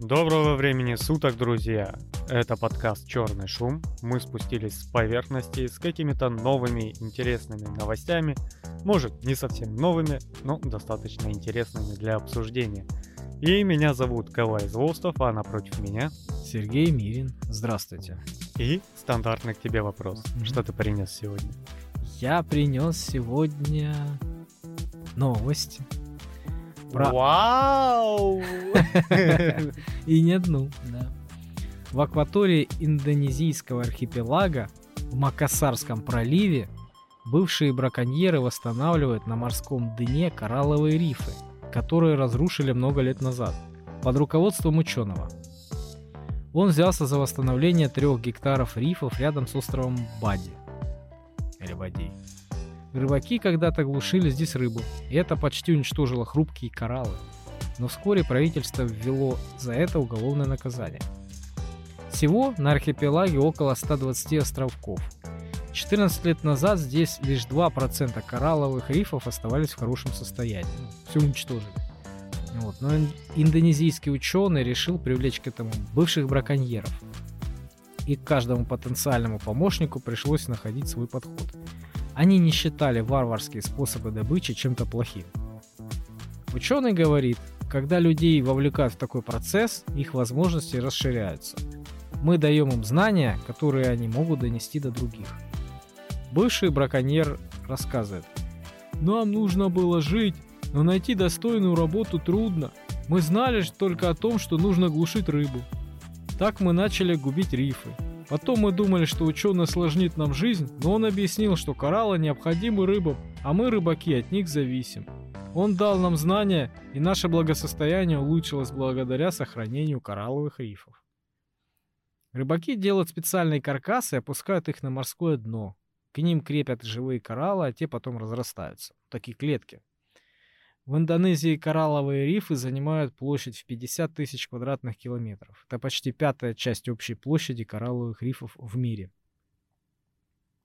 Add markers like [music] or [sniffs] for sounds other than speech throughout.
Доброго времени суток, друзья! Это подкаст «Черный шум». Мы спустились с поверхности с какими-то новыми интересными новостями. Может, не совсем новыми, но достаточно интересными для обсуждения. И меня зовут Кавай Злостов, а напротив меня... Сергей Мирин. Здравствуйте. И стандартный к тебе вопрос. Mm-hmm. Что ты принес сегодня? Я принес сегодня новости про... Вау! [laughs] И не одну, да. В акватории индонезийского архипелага в Макасарском проливе бывшие браконьеры восстанавливают на морском дне коралловые рифы, которые разрушили много лет назад, под руководством ученого. Он взялся за восстановление трех гектаров рифов рядом с островом Бади. Или Бадей. Рыбаки когда-то глушили здесь рыбу, и это почти уничтожило хрупкие кораллы. Но вскоре правительство ввело за это уголовное наказание. Всего на архипелаге около 120 островков. 14 лет назад здесь лишь 2% коралловых рифов оставались в хорошем состоянии. Все уничтожили. Вот. Но индонезийский ученый решил привлечь к этому бывших браконьеров. И каждому потенциальному помощнику пришлось находить свой подход – они не считали варварские способы добычи чем-то плохим. Ученый говорит, когда людей вовлекают в такой процесс, их возможности расширяются. Мы даем им знания, которые они могут донести до других. Бывший браконьер рассказывает. Нам нужно было жить, но найти достойную работу трудно. Мы знали только о том, что нужно глушить рыбу. Так мы начали губить рифы. Потом мы думали, что ученый осложнит нам жизнь, но он объяснил, что кораллы необходимы рыбам, а мы, рыбаки, от них зависим. Он дал нам знания, и наше благосостояние улучшилось благодаря сохранению коралловых рифов. Рыбаки делают специальные каркасы и опускают их на морское дно. К ним крепят живые кораллы, а те потом разрастаются. Такие клетки. В Индонезии коралловые рифы занимают площадь в 50 тысяч квадратных километров. Это почти пятая часть общей площади коралловых рифов в мире.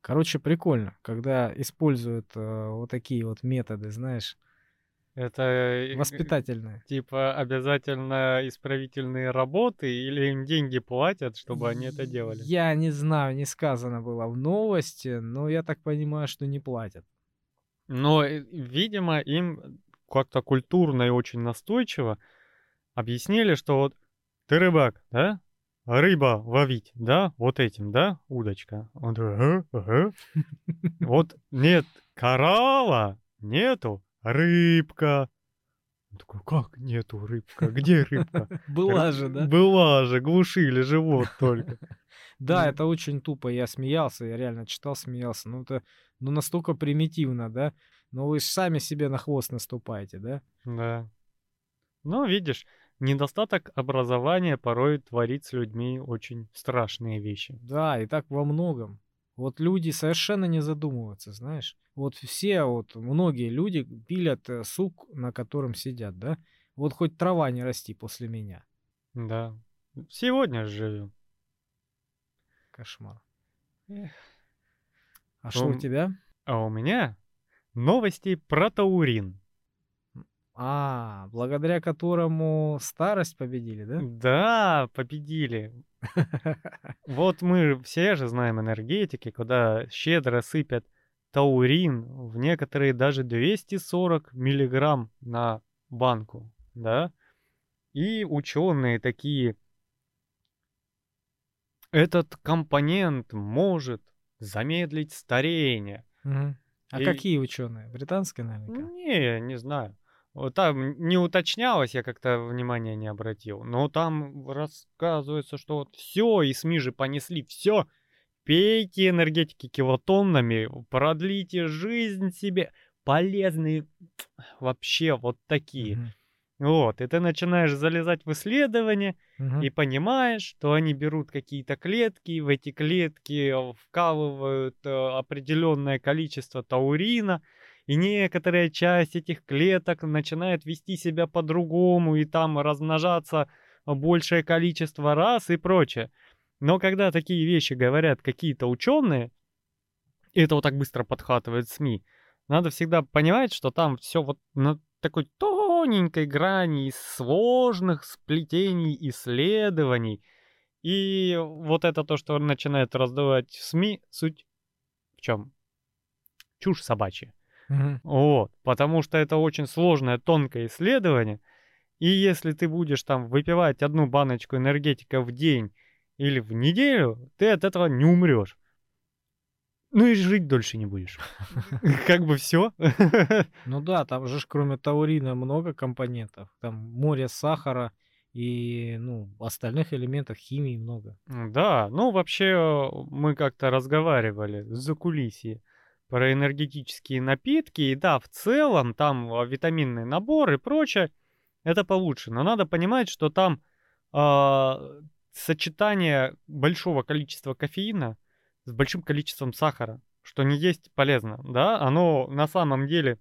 Короче, прикольно, когда используют э, вот такие вот методы, знаешь, это э, воспитательные. Типа обязательно исправительные работы или им деньги платят, чтобы они это делали? Я не знаю, не сказано было в новости, но я так понимаю, что не платят. Но, э, видимо, им как-то культурно и очень настойчиво объяснили, что вот ты рыбак, да? Рыба ловить, да? Вот этим, да? Удочка. Он такой, ага, ага. [laughs] Вот нет коралла, нету рыбка. Он такой, как нету рыбка? Где рыбка? [laughs] Была же, да? Была же, глушили живот только. [laughs] Да, это очень тупо. Я смеялся, я реально читал, смеялся. Ну, это ну, настолько примитивно, да? Но вы сами себе на хвост наступаете, да? Да. Ну, видишь, недостаток образования порой творит с людьми очень страшные вещи. Да, и так во многом. Вот люди совершенно не задумываются, знаешь. Вот все, вот многие люди пилят э, сук, на котором сидят, да? Вот хоть трава не расти после меня. Да. Сегодня живем. Кошмар. Эх. А что у тебя? А у меня Новости про таурин. А, благодаря которому старость победили, да? Да, победили. [laughs] Вот мы все же знаем энергетики, куда щедро сыпят таурин, в некоторые даже 240 миллиграмм на банку, да? И ученые такие, этот компонент может замедлить старение. Угу. А и... какие ученые? Британские, наверняка? Не, не знаю. Вот там не уточнялось, я как-то внимания не обратил. Но там рассказывается, что вот все, и СМИ же понесли все. Пейте энергетики килотоннами, продлите жизнь себе. Полезные вообще вот такие. Mm-hmm. Вот, и ты начинаешь залезать в исследования угу. и понимаешь, что они берут какие-то клетки, в эти клетки вкалывают э, определенное количество таурина, и некоторая часть этих клеток начинает вести себя по-другому, и там размножаться большее количество раз и прочее. Но когда такие вещи говорят какие-то ученые, и это вот так быстро подхватывает СМИ, надо всегда понимать, что там все вот на такой то тоненькой грани из сложных сплетений исследований. И вот это то, что начинает раздавать в СМИ, суть в чем? Чушь собачья. Мгм. Вот, потому что это очень сложное, тонкое исследование. И если ты будешь там выпивать одну баночку энергетика в день или в неделю, ты от этого не умрешь. Ну и жить дольше не будешь. [laughs] Как бы все. [laughs] Ну да, там же кроме таурина много компонентов. Там море сахара и, ну, остальных элементов химии много. Да, ну вообще э, мы как-то разговаривали за кулисье про энергетические напитки. И да, в целом там а, витаминный набор и прочее, это получше. Но надо понимать, что там а, сочетание большого количества кофеина с большим количеством сахара, что не есть полезно, да, оно на самом деле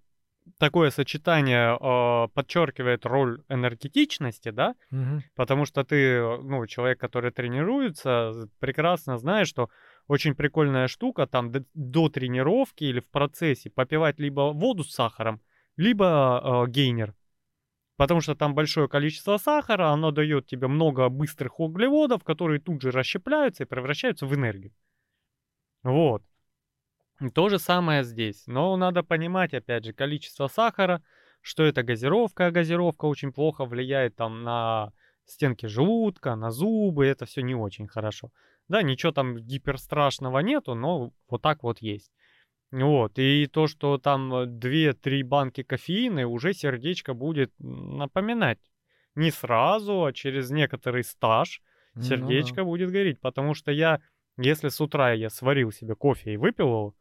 такое сочетание э, подчеркивает роль энергетичности, да, Мгм. потому что ты, ну, человек, который тренируется, прекрасно знаешь, что очень прикольная штука, там д- до тренировки или в процессе попивать либо воду с сахаром, либо э, гейнер. Потому что там большое количество сахара, оно дает тебе много быстрых углеводов, которые тут же расщепляются и превращаются в энергию. Вот. То же самое здесь. Но надо понимать, опять же, количество сахара, что это газировка, а газировка очень плохо влияет там на стенки желудка, на зубы, это все не очень хорошо. Да, ничего там гиперстрашного нету, но вот так вот есть. Вот, и то, что там 2-3 банки кофеина, уже сердечко будет напоминать. Не сразу, а через некоторый стаж Ну да. сердечко будет гореть. Потому что я, если с утра я сварил себе кофе и выпил его,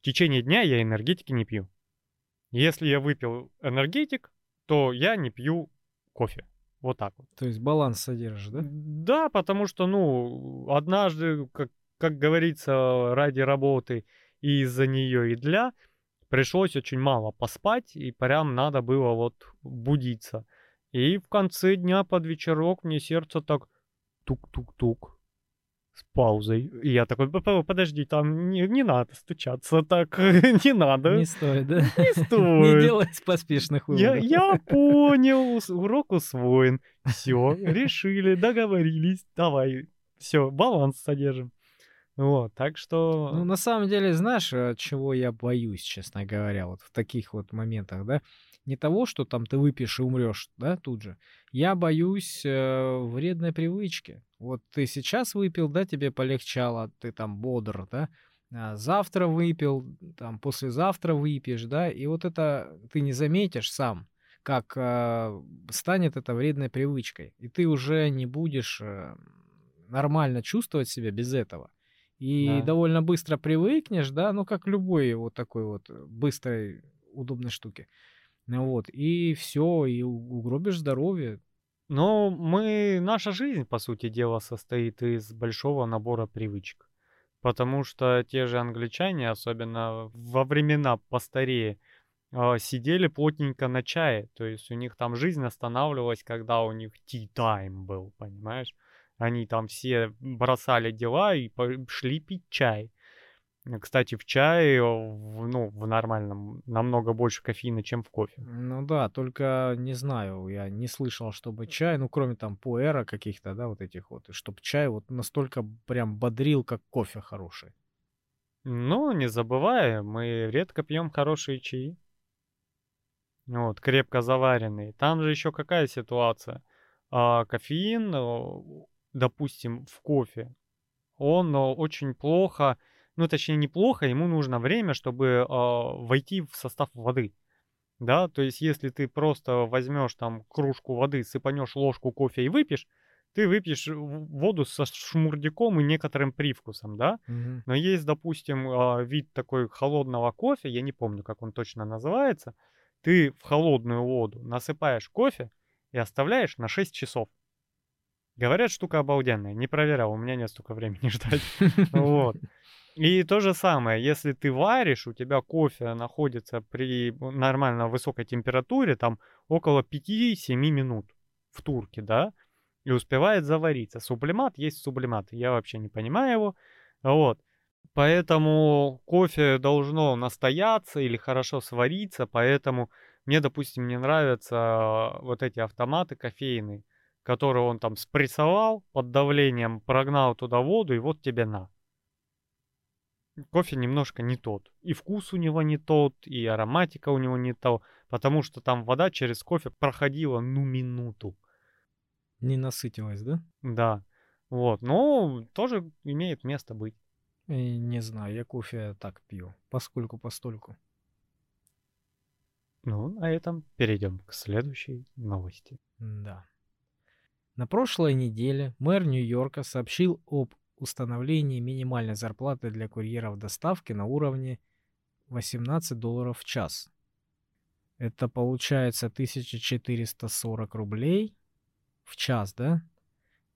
в течение дня я энергетики не пью. Если я выпил энергетик, то я не пью кофе. Вот так вот. То есть баланс содержишь, да? Да, потому что, ну, однажды, как, как говорится, ради работы и из-за нее и для, пришлось очень мало поспать, и прям надо было вот будиться. И в конце дня под вечерок мне сердце так тук-тук-тук с паузой. И я такой, «П-п- подожди, там не, не надо стучаться так, [laughs] не надо, Не стоит, да? не [laughs] Не стоит. делай поспешных Я, выводов. я [laughs] понял, ус- урок усвоен. Все, решили, договорились. Давай, все, баланс содержим. Вот, так что... Ну, на самом деле, знаешь, э, чего я боюсь, честно говоря, вот в таких вот моментах, да? Не того, что там ты выпьешь и умрешь, да, тут же. Я боюсь э, вредной привычки. Вот ты сейчас выпил, да, тебе полегчало, ты там бодр, да? А завтра выпил, там послезавтра выпьешь, да, и вот это ты не заметишь сам, как э, станет это вредной привычкой, и ты уже не будешь э, нормально чувствовать себя без этого. И Да. довольно быстро привыкнешь, да, ну как любой вот такой вот э, быстрой, удобной штуки. Вот, и все, и угробишь здоровье. Но мы, наша жизнь, по сути дела, состоит из большого набора привычек. Потому что те же англичане, особенно во времена постарее, а, сидели плотненько на чае. То есть у них там жизнь останавливалась, когда у них tea time был, понимаешь? Они там все бросали дела и шли пить чай. Кстати, в чае, в- ну, в нормальном, намного больше кофеина, чем в кофе. Ну да, только не знаю, я не слышал, чтобы чай, ну кроме там пуэра каких-то, да, вот этих вот, чтобы чай вот настолько прям бодрил, как кофе хороший. Но не забывай, мы редко пьем хорошие чаи. Вот, крепко заваренные. Там же еще какая ситуация? А, кофеин, э, допустим, в кофе, он э, очень плохо, ну точнее неплохо, ему нужно время, чтобы а, войти в состав воды. Да, то есть если ты просто возьмешь там кружку воды, сыпанешь ложку кофе и выпьешь, ты выпьешь воду со шмурдяком и некоторым привкусом, да? Мгм. Но есть, допустим, а, вид такой холодного кофе, я не помню, как он точно называется. Ты в холодную воду насыпаешь кофе и оставляешь на 6 часов. Говорят, штука обалденная. Не проверял, у меня нет столько времени [laughs] ждать. [laughs] Вот. И то же самое, если ты варишь, у тебя кофе находится при нормально высокой температуре, там около 5-7 минут в турке, да, и успевает завариться. Сублимат есть сублимат, я вообще не понимаю его, вот. Поэтому кофе должно настояться или хорошо свариться, поэтому Мне, допустим, не нравятся вот эти автоматы кофейные, которые он там спрессовал под давлением, прогнал туда воду, и вот тебе на. Кофе немножко не тот. И вкус у него не тот, и ароматика у него не то, потому что там вода через кофе проходила, ну, минуту. Не насытилась, да? Да. Вот. Но тоже имеет место быть. И не знаю, я кофе так пью. Поскольку постольку. Ну, на этом перейдем к следующей новости. Да. На прошлой неделе мэр Нью-Йорка сообщил об установлении минимальной зарплаты для курьеров доставки на уровне 18 долларов в час. Это получается 1440 рублей в час, да?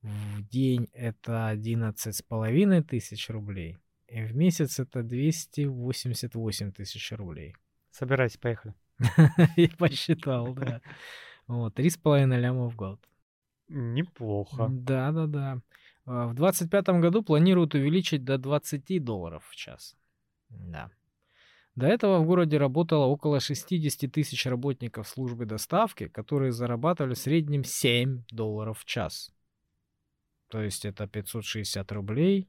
В день это 11 с половиной тысяч рублей. И в месяц это 288 тысяч рублей. Собирайся, поехали. [laughs] Я посчитал, да. Вот, три с половиной ляма в год. Неплохо. Да, да, да. В 2025 году планируют увеличить до 20 долларов в час. Да. До этого в городе работало около 60 тысяч работников службы доставки, которые зарабатывали в среднем 7 долларов в час. То есть это 560 рублей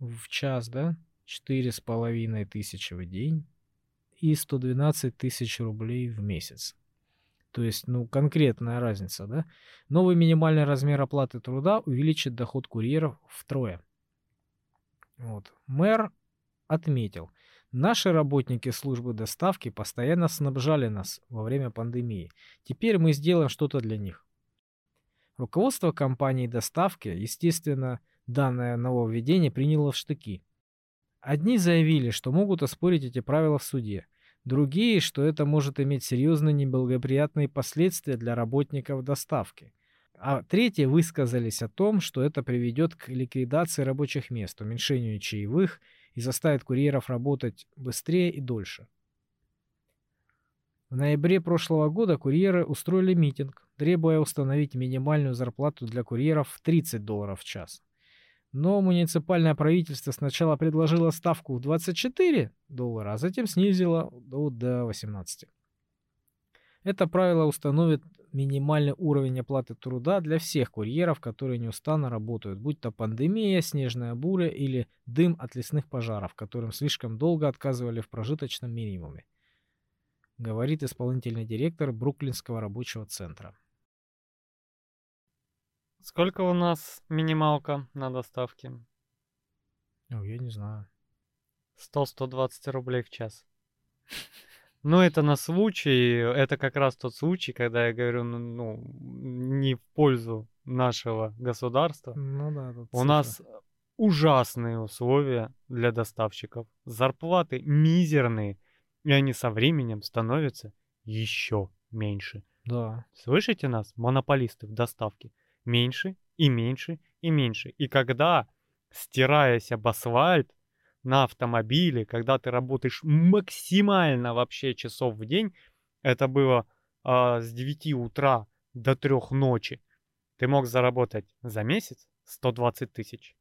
в час, да? Четыре с половиной тысячи в день и 112 тысяч рублей в месяц. То есть, ну, конкретная разница, да? Новый минимальный размер оплаты труда увеличит доход курьеров втрое. Вот. Мэр отметил, наши работники службы доставки постоянно снабжали нас во время пандемии. Теперь мы сделаем что-то для них. Руководство компании доставки, естественно, данное нововведение приняло в штыки. Одни заявили, что могут оспорить эти правила в суде. Другие, что это может иметь серьезные неблагоприятные последствия для работников доставки. А третьи высказались о том, что это приведет к ликвидации рабочих мест, уменьшению чаевых и заставит курьеров работать быстрее и дольше. В ноябре прошлого года курьеры устроили митинг, требуя установить минимальную зарплату для курьеров в 30 долларов в час. Но муниципальное правительство сначала предложило ставку в 24 доллара, а затем снизило до, до 18. Это правило установит минимальный уровень оплаты труда для всех курьеров, которые неустанно работают, будь то пандемия, снежная буря или дым от лесных пожаров, которым слишком долго отказывали в прожиточном минимуме говорит исполнительный директор Бруклинского рабочего центра. Сколько у нас минималка на доставке? О, я не знаю. 100-120 рублей в час. [laughs] Ну, это на случай, это как раз тот случай, когда я говорю, ну, ну не в пользу нашего государства. Ну да, У нас ужасные условия для доставщиков. Зарплаты мизерные. И они со временем становятся еще меньше. Да. Слышите нас, монополисты в доставке? Меньше и меньше и меньше. И когда, стираясь об асфальт на автомобиле, когда ты работаешь максимально вообще часов в день, это было э, с 9 утра до 3 ночи, ты мог заработать за месяц 120 тысяч.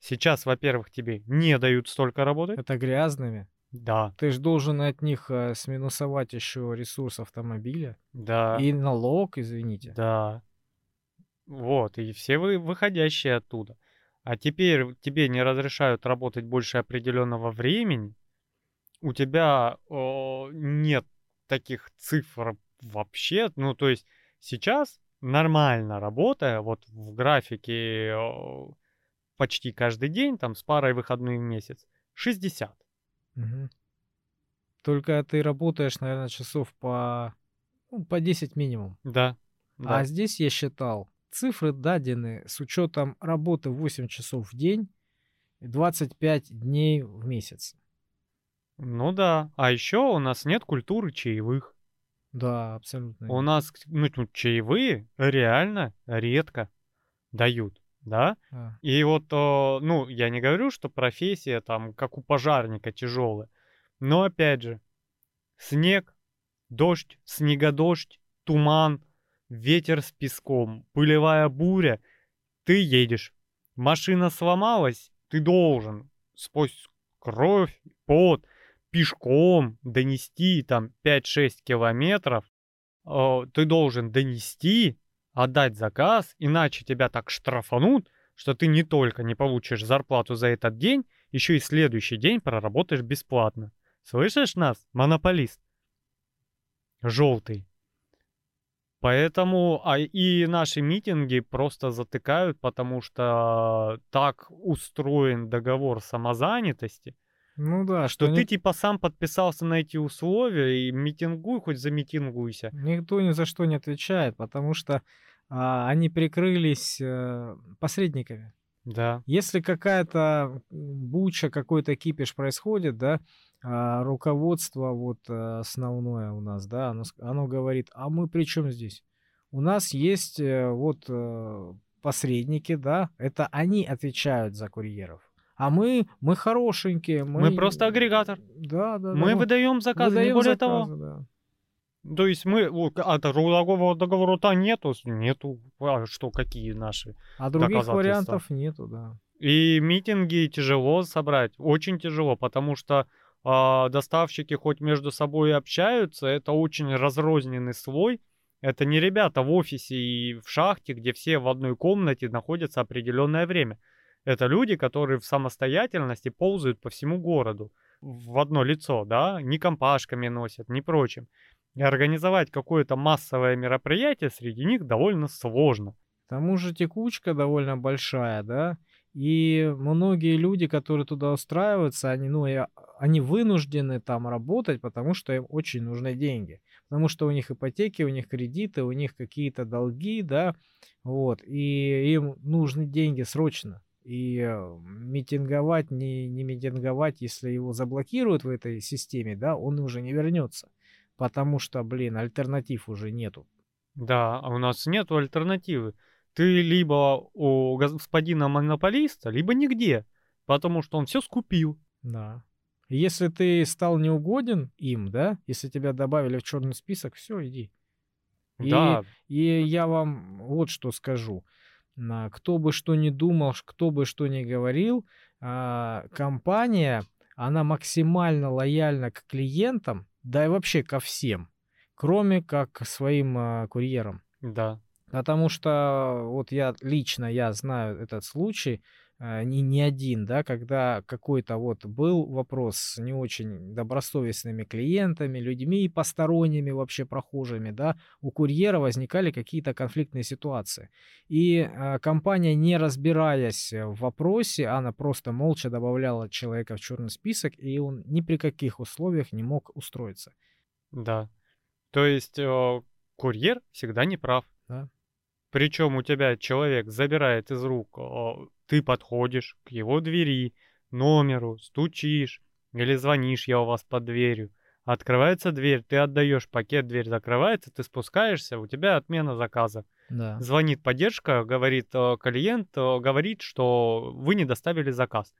Сейчас, во-первых, тебе не дают столько работать. Это грязными. Да. Ты же должен от них э, сминусовать еще ресурс автомобиля. Да. И налог, извините. Да. Вот, и все вы выходящие оттуда. А теперь тебе не разрешают работать больше определенного времени. У тебя о, нет таких цифр вообще. Ну, то есть сейчас нормально работая, вот в графике о, почти каждый день, там с парой выходных в месяц, 60. Угу. Только ты работаешь, наверное, часов по, ну, по 10 минимум. Да. да. А здесь я считал, цифры дадены с учетом работы 8 часов в день и 25 дней в месяц. Ну да. А еще у нас нет культуры чаевых. Да, абсолютно. У нас ну, чаевые реально редко дают да? А. И вот, ну, я не говорю, что профессия там, как у пожарника, тяжелая. Но опять же, снег, дождь, снегодождь, туман, ветер с песком, пылевая буря, ты едешь. Машина сломалась, ты должен сквозь кровь, пот, пешком донести там 5-6 километров, э, ты должен донести, отдать заказ, иначе тебя так штрафанут, что ты не только не получишь зарплату за этот день, еще и следующий день проработаешь бесплатно. Слышишь нас, монополист? Желтый. Поэтому а и наши митинги просто затыкают, потому что так устроен договор самозанятости, Ну да, что что ты ни- типа сам подписался на эти условия и митингуй, хоть замитингуйся. никто ни за что не отвечает, потому что а, они прикрылись э, посредниками. Да, Если какая-то буча, какой-то кипиш происходит, да, а, руководство вот э, основное у нас, да, оно, оно говорит, а мы при чем здесь? У нас есть э, вот э, посредники, да, это они отвечают за курьеров. А мы, мы хорошенькие, мы... Мы просто агрегатор. Да, да, да. мы выдаем заказы, не выдаем более заказы, того. да. То есть мы, а трудового договора-то нету, нету, а что, какие наши? А других вариантов нету, да. И митинги тяжело собрать, очень тяжело, потому что а, доставщики хоть между собой и общаются, это очень разрозненный слой. Это не ребята в офисе и в шахте, где все в одной комнате находятся определенное время. Это люди, которые в самостоятельности ползают по всему городу в одно лицо, да, не компашками носят, не прочим. И организовать какое-то массовое мероприятие среди них довольно сложно. К тому же текучка довольно большая, да, и многие люди, которые туда устраиваются, они, ну, и- они вынуждены там работать, потому что им очень нужны деньги. Потому что у них ипотеки, у них кредиты, у них какие-то долги, да, вот, и им нужны деньги срочно. И э, митинговать, не, не митинговать, если его заблокируют в этой системе, да, он уже не вернется. Потому что, блин, альтернатив уже нету. Да, а у нас нет альтернативы. Ты либо у господина монополиста, либо нигде, потому что он все скупил. Да. Если ты стал неугоден им, да, если тебя добавили в черный список, все, иди. И, Да, и я вам вот что скажу. Кто бы что ни думал, кто бы что ни говорил, а, компания, она максимально лояльна к клиентам, да и вообще ко всем, кроме как к своим а, курьерам. да. Потому что вот я лично я знаю этот случай, э, не, не один, да, когда какой-то вот был вопрос с не очень добросовестными клиентами, людьми посторонними вообще прохожими, да, у курьера возникали какие-то конфликтные ситуации. И э, компания, не разбираясь в вопросе, она просто молча добавляла человека в черный список, и он ни при каких условиях не мог устроиться. Да. То есть э, курьер всегда не прав. Да. Причем у тебя человек забирает из рук, ты подходишь к его двери, номеру, стучишь или звонишь, я у вас под дверью. Открывается дверь, ты отдаешь пакет, дверь закрывается, ты спускаешься, у тебя отмена заказа. Да. Звонит поддержка, говорит э, клиент, э, говорит, что вы не доставили заказ.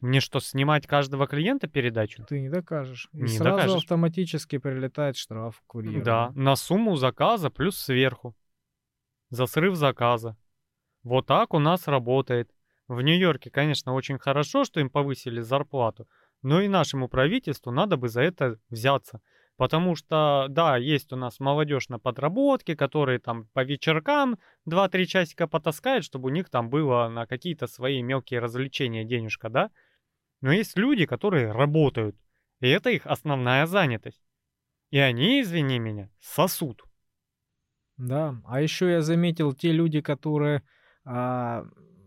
Мне что, снимать каждого клиента передачу? Ты не докажешь. И Не сразу докажешь. автоматически прилетает штраф курьеру. Да, на сумму заказа плюс сверху. За срыв заказа. Вот так у нас работает. В Нью-Йорке, конечно, очень хорошо, что им повысили зарплату, но и нашему правительству надо бы за это взяться. Потому что, да, есть у нас молодежь на подработке, которые там по вечеркам 2-3 часика потаскают, чтобы у них там было на какие-то свои мелкие развлечения денежка, да? Но есть люди, которые работают, и это их основная занятость. И они, извини меня, сосут. Да, а еще я заметил те люди, которые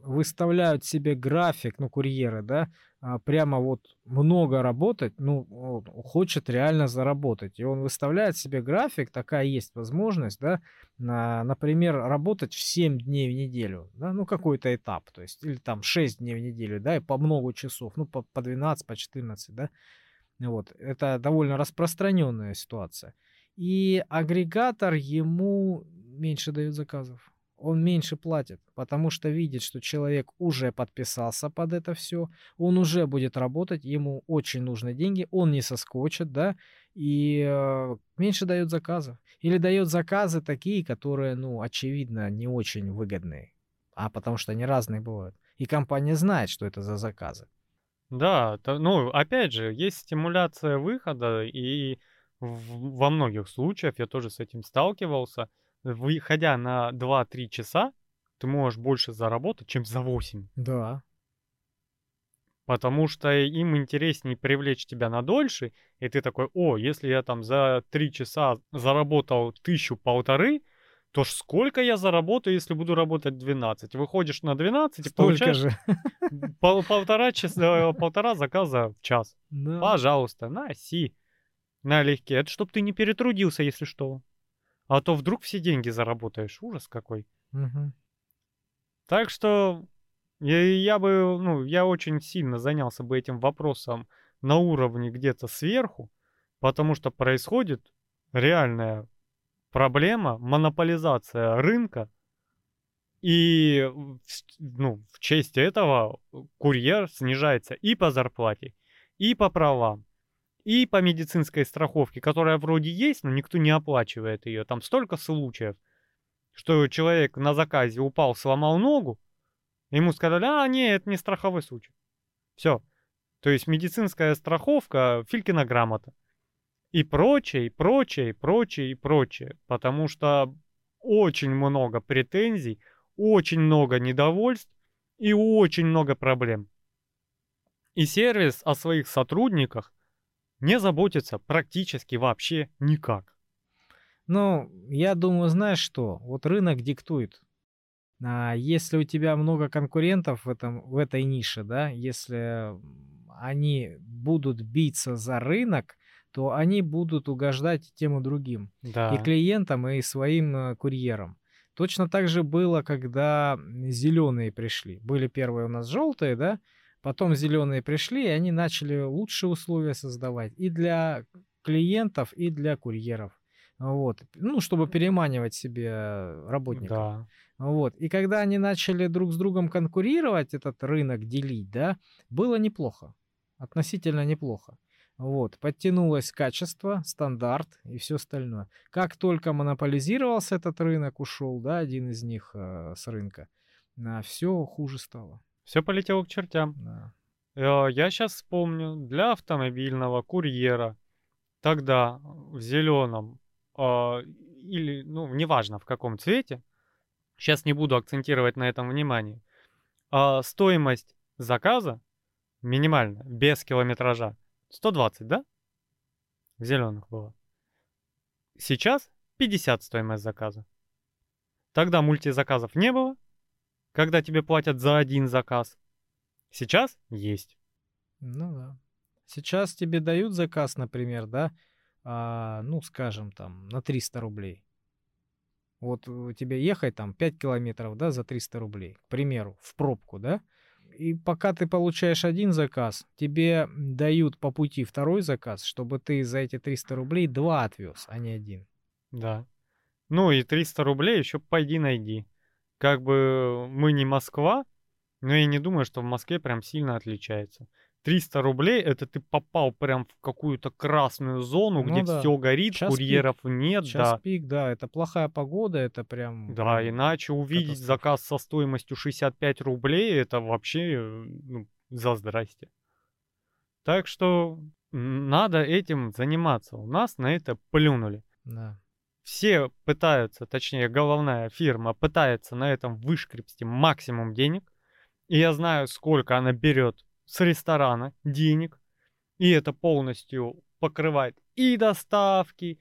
выставляют себе график, ну, курьеры, да, а, прямо вот много работать, ну, хочет реально заработать. И он выставляет себе график, такая есть возможность, да, на, например, работать в 7 дней в неделю, да, ну, какой-то этап, то есть, или там 6 дней в неделю, да, и по много часов, ну, по, по 12, по 14, да, вот, это довольно распространенная ситуация. И агрегатор ему меньше дает заказов. Он меньше платит, потому что видит, что человек уже подписался под это все, он уже будет работать, ему очень нужны деньги, он не соскочит, да, и э, меньше дает заказов. Или дает заказы такие, которые, ну, очевидно, не очень выгодные, а потому что они разные бывают. И компания знает, что это за заказы. Да, то, ну, опять же, есть стимуляция выхода, и в- во многих случаях я тоже с этим сталкивался. Выходя на 2-3 часа, ты можешь больше заработать, чем за 8. Да. Потому что им интереснее привлечь тебя на дольше, и ты такой, о, если я там за 3 часа заработал тысячу-полторы, то ж сколько я заработаю, если буду работать 12? Выходишь на 12 и Столько получаешь же. [laughs] пол- полтора, часа, полтора заказа в час. Да. Пожалуйста, носи. Налегке. Это чтоб ты не перетрудился, если что. А то вдруг все деньги заработаешь. Ужас какой. Мгм. Так что я, я бы, ну, я очень сильно занялся бы этим вопросом на уровне где-то сверху, потому что происходит реальная проблема, монополизация рынка, и ну, в честь этого курьер снижается и по зарплате, и по правам, и по медицинской страховке, которая вроде есть, но никто не оплачивает ее. Там столько случаев, что человек на заказе упал, сломал ногу, ему сказали, а, нет, это не страховой случай. Все. То есть медицинская страховка, Филькина грамота. И прочее, и прочее, и прочее, и прочее. Потому что очень много претензий, очень много недовольств и очень много проблем. И сервис о своих сотрудниках не заботится практически вообще никак. Ну, я думаю, знаешь что? Вот рынок диктует. А если у тебя много конкурентов в, этом, в этой нише, да, если они будут биться за рынок, то они будут угождать и тем и другим. И Да. клиентам, и своим э, курьерам. Точно так же было, когда зеленые пришли. Были первые у нас желтые, да, потом зеленые пришли, и они начали лучшие условия создавать и для клиентов, и для курьеров. Вот. Ну, чтобы переманивать себе работников. Да. Вот. И когда они начали друг с другом конкурировать, этот рынок делить, да, было неплохо. Относительно неплохо. Вот. Подтянулось качество, стандарт и все остальное. Как только монополизировался этот рынок, ушел, да, один из них э, с рынка, все хуже стало. Все полетело к чертям. Да. Э, Я сейчас вспомню, для автомобильного курьера тогда в зеленом или, ну, неважно в каком цвете, сейчас не буду акцентировать на этом внимание, а, стоимость заказа минимальная, без километража, 120, да? В зеленых было. Сейчас 50 стоимость заказа. Тогда мультизаказов не было, когда тебе платят за один заказ. Сейчас есть. Ну да. Сейчас тебе дают заказ, например, да, а, ну, скажем, там, на 300 рублей. Вот у тебя ехать там 5 километров, да, за 300 рублей, к примеру, в пробку, да, и пока ты получаешь один заказ, тебе дают по пути второй заказ, чтобы ты за эти 300 рублей два отвез, а не один. Да. Ну и 300 рублей еще пойди найди. Как бы мы не Москва, но я не думаю, что в Москве прям сильно отличается. 300 рублей это ты попал прям в какую-то красную зону, Ну где да. все горит, Час курьеров нет, Час да. пик, да, это плохая погода, это прям... Да, прям иначе увидеть заказ со стоимостью 65 рублей, это вообще ну, за здрасте. Так что надо этим заниматься. У нас на это плюнули. Да. Все пытаются, точнее, головная фирма пытается на этом вышкрепсти максимум денег. И я знаю, сколько она берет с ресторана денег. И это полностью покрывает и доставки,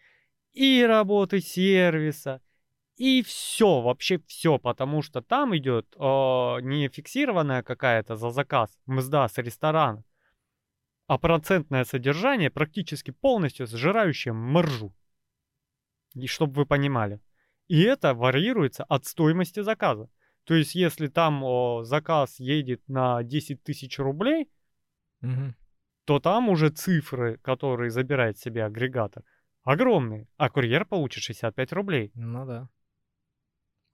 и работы сервиса, и все, вообще все, потому что там идет э, не фиксированная какая-то за заказ мзда с ресторана, а процентное содержание практически полностью сжирающее маржу. И чтобы вы понимали. И это варьируется от стоимости заказа. То есть, если там о, заказ едет на 10 тысяч рублей, Мгм. то там уже цифры, которые забирает себе агрегатор, огромные. А курьер получит 65 рублей. Ну да.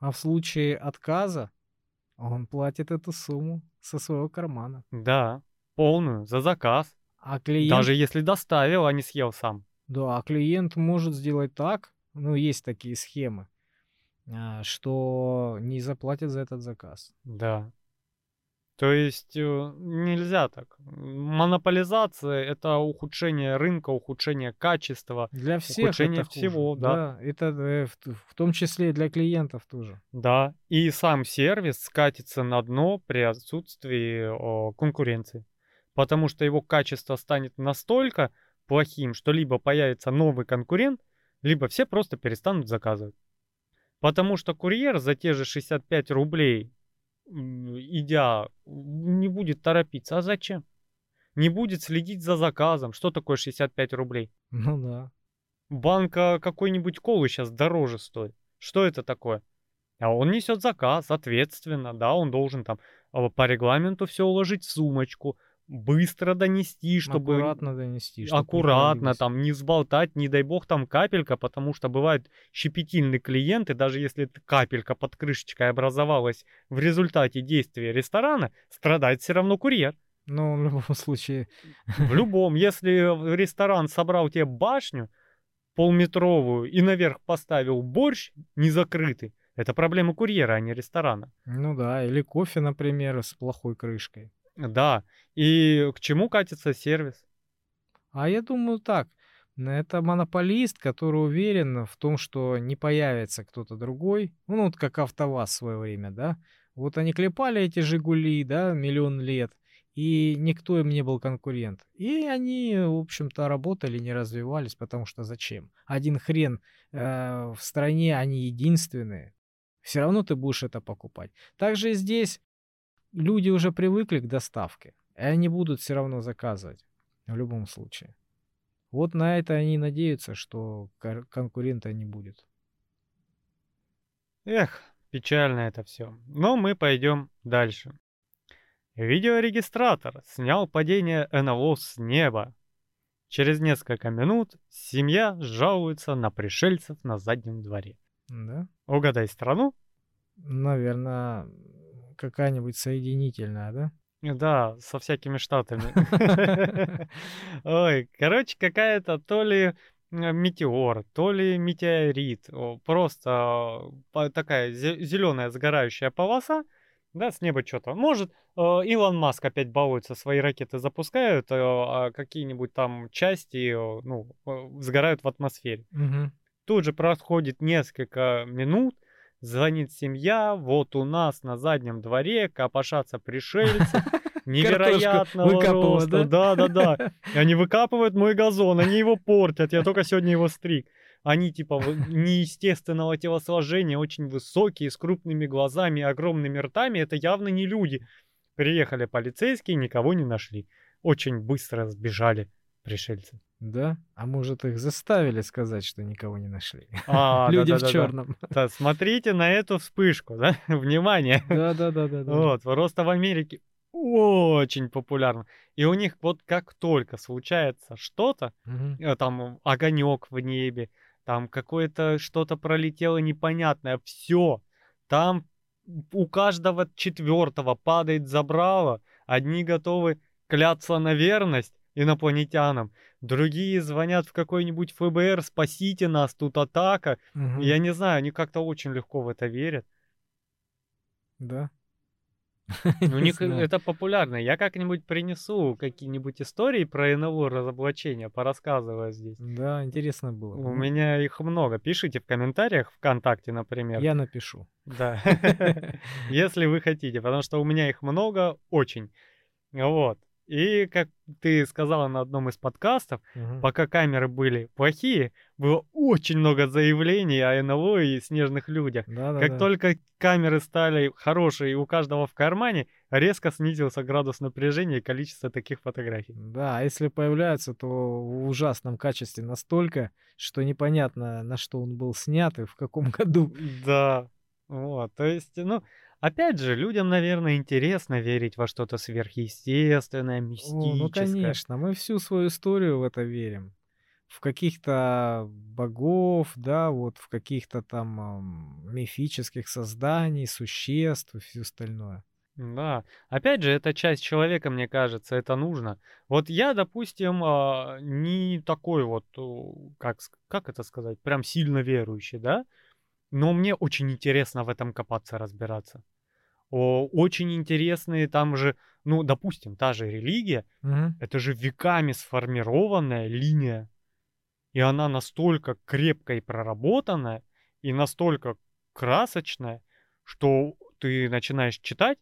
А в случае отказа он платит эту сумму со своего кармана. Да, полную, за заказ. А клиент, Даже если доставил, а не съел сам. да, а клиент может сделать так, ну есть такие схемы, а, что не заплатит за этот заказ. Да. То есть э, нельзя так. Монополизация это ухудшение рынка, ухудшение качества, Для всех ухудшение это хуже. всего, да. это э, в том числе и для клиентов тоже. Да, и сам сервис скатится на дно при отсутствии о, конкуренции. Потому что его качество станет настолько плохим, что либо появится новый конкурент, либо все просто перестанут заказывать. Потому что курьер за те же 65 рублей, идя, не будет торопиться. А зачем? Не будет следить за заказом. Что такое 65 рублей? Ну да. Банка какой-нибудь колы сейчас дороже стоит. Что это такое? А он несет заказ, ответственно, да, он должен там а, по регламенту все уложить в сумочку, быстро донести, чтобы Аккуратно донести. чтоб не аккуратно, там не сболтать, не дай бог там капелька, потому что бывают щепетильные клиенты, даже если капелька под крышечкой образовалась в результате действия ресторана, страдает все равно курьер. Ну, в любом случае. В любом, если ресторан собрал тебе башню полметровую и наверх поставил борщ незакрытый, это проблема курьера, а не ресторана. Ну да, или кофе, например, с плохой крышкой. Да, и к чему катится сервис? А я думаю так. Это монополист, который уверен в том, что не появится кто-то другой. Ну, вот как АвтоВАЗ в свое время, да. Вот они клепали эти «Жигули», да, миллион лет, и никто им не был конкурент. И они, в общем-то, работали, не развивались, потому что зачем? Один хрен э, в стране, они единственные. Все равно ты будешь это покупать. Также и здесь люди уже привыкли к доставке, и они будут все равно заказывать в любом случае. Вот на это они надеются, что конкурента не будет. Эх, печально это все. Но мы пойдем дальше. Видеорегистратор снял падение НЛО с неба. Через несколько минут семья жалуется на пришельцев на заднем дворе. Да? Угадай страну? Наверное, какая-нибудь соединительная, да? Да, со всякими штатами. [laughs] [laughs] Ой, короче, какая-то то ли э, метеор, то ли метеорит. Просто э, такая зеленая сгорающая полоса, да, с неба что-то. Может, э, Илон Маск опять балуется, свои ракеты запускают, а какие-нибудь там части, ну, сгорают в атмосфере. Мгм. Тут же проходит несколько минут, звонит семья, вот у нас на заднем дворе копошатся пришельцы, [laughs] невероятного роста. Да, да, да. И Они выкапывают мой газон, они его портят, я только сегодня его стриг. Они типа неестественного телосложения, очень высокие, с крупными глазами, огромными ртами. Это явно не люди. Приехали полицейские, никого не нашли. Очень быстро сбежали пришельцы. Да? А может их заставили сказать, что никого не нашли? А, [laughs] Люди в да-да-да-да. черном. Да, смотрите на эту вспышку, да? [laughs] Внимание. Да, да, да, да, да. Вот, просто в Америке очень популярно. И у них вот как только случается что-то, э, там огонек в небе, там какое-то что-то пролетело непонятное, все, там у каждого четвертого падает забрало, одни готовы кляться на верность инопланетянам, другие звонят в какой-нибудь ФБР, спасите нас, тут атака. Мгм. Я не знаю, они как-то очень легко в это верят. Да. [laughs] Ну, У них э, это популярно. Я как-нибудь принесу какие-нибудь истории про НЛО разоблачения, порассказываю здесь. Да, интересно было. бы. У меня их много. Пишите в комментариях ВКонтакте, например. Я напишу. Да. [laughs] [laughs] Если вы хотите, потому что у меня их много очень. Вот. И как ты сказала на одном из подкастов, Мгм. пока камеры были плохие, было очень много заявлений о НЛО и снежных людях. Да, да, Как да. только камеры стали хорошие и у каждого в кармане, резко снизился градус напряжения и количество таких фотографий. Да, а если появляются, то в ужасном качестве настолько, что непонятно, на что он был снят и в каком [laughs] году. Да. Вот, то есть, ну, опять же, людям, наверное, интересно верить во что-то сверхъестественное, О, мистическое. ну, конечно, мы всю свою историю в это верим. В каких-то богов, да, вот в каких-то там ам, мифических созданий, существ и все остальное. Да, опять же, это часть человека, мне кажется, это нужно. Вот я, допустим, а, не такой вот, как, как это сказать, прям сильно верующий, да? Но мне очень интересно в этом копаться, разбираться. О, очень интересные там же, ну, допустим, та же религия, Мгм. это же веками сформированная линия. И она настолько крепкая и проработанная, и настолько красочная, что ты начинаешь читать,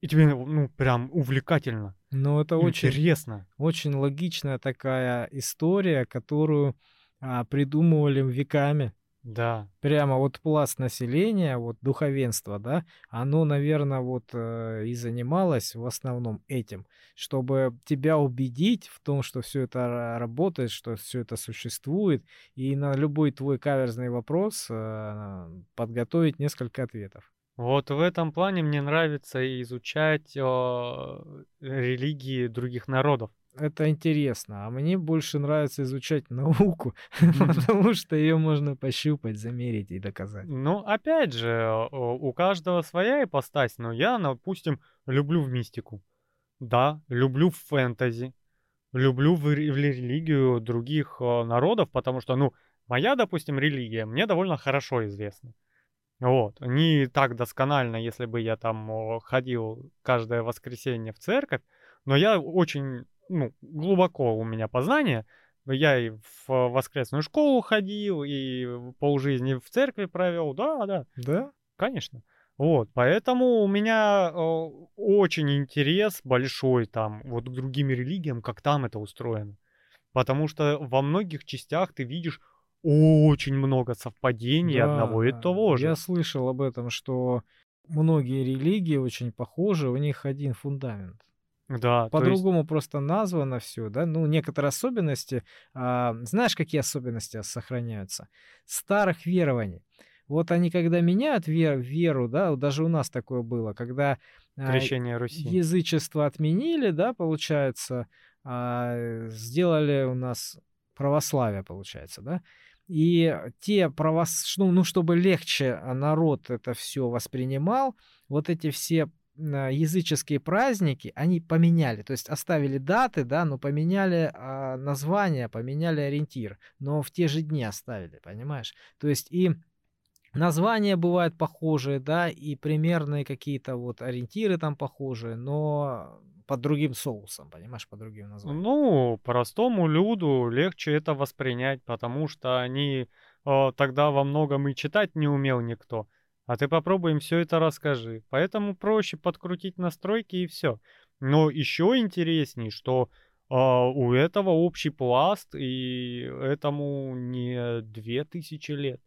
и тебе, ну, прям увлекательно, Ну, это очень, интересно. очень логичная такая история, которую а, придумывали веками. Да. Прямо вот пласт населения, вот духовенство, да, оно, наверное, вот э, и занималось в основном этим, чтобы тебя убедить в том, что все это ра- работает, что все это существует, и на любой твой каверзный вопрос э, подготовить несколько ответов. Вот в этом плане мне нравится изучать э, религии других народов. Это интересно, а мне больше нравится изучать науку, [laughs] потому что ее можно пощупать, замерить и доказать. Ну, опять же, э, у каждого своя ипостась, но я, допустим, люблю в мистику. Да, люблю в фэнтези, люблю в, в религию других э, народов, потому что, ну, моя, допустим, религия мне довольно хорошо известна. Вот, не так досконально, если бы я там ходил каждое воскресенье в церковь, но я очень, ну, глубоко у меня познание. Я и в воскресную школу ходил, и полжизни в церкви провел, да, да, Да? Конечно. Вот, поэтому у меня э, очень интерес большой там вот к другим религиям, как там это устроено. Потому что во многих частях ты видишь очень много совпадений Да, одного и того же. Я слышал об этом, что многие религии очень похожи, у них один фундамент. Да, то есть, По-другому просто названо все, да? Ну, некоторые особенности. а, знаешь, какие особенности сохраняются? Старых верований. Вот они, когда меняют вер- веру, да, даже у нас такое было, когда а, крещение Руси. язычество отменили, да, получается, а, сделали у нас православие, получается, да, и те правос... ну, ну, чтобы легче народ это все воспринимал, вот эти все языческие праздники, они поменяли, то есть оставили даты, да, но поменяли а, название, поменяли ориентир, но в те же дни оставили, понимаешь? То есть и Названия бывают похожие, да, и примерные какие-то вот ориентиры там похожие, но под другим соусом, понимаешь, под другим названием. Ну, простому люду легче это воспринять, потому что они э, тогда во многом и читать не умел никто. А ты попробуй им все это расскажи. Поэтому проще подкрутить настройки и все. Но еще интересней, что э, у этого общий пласт, и этому не две тысячи лет.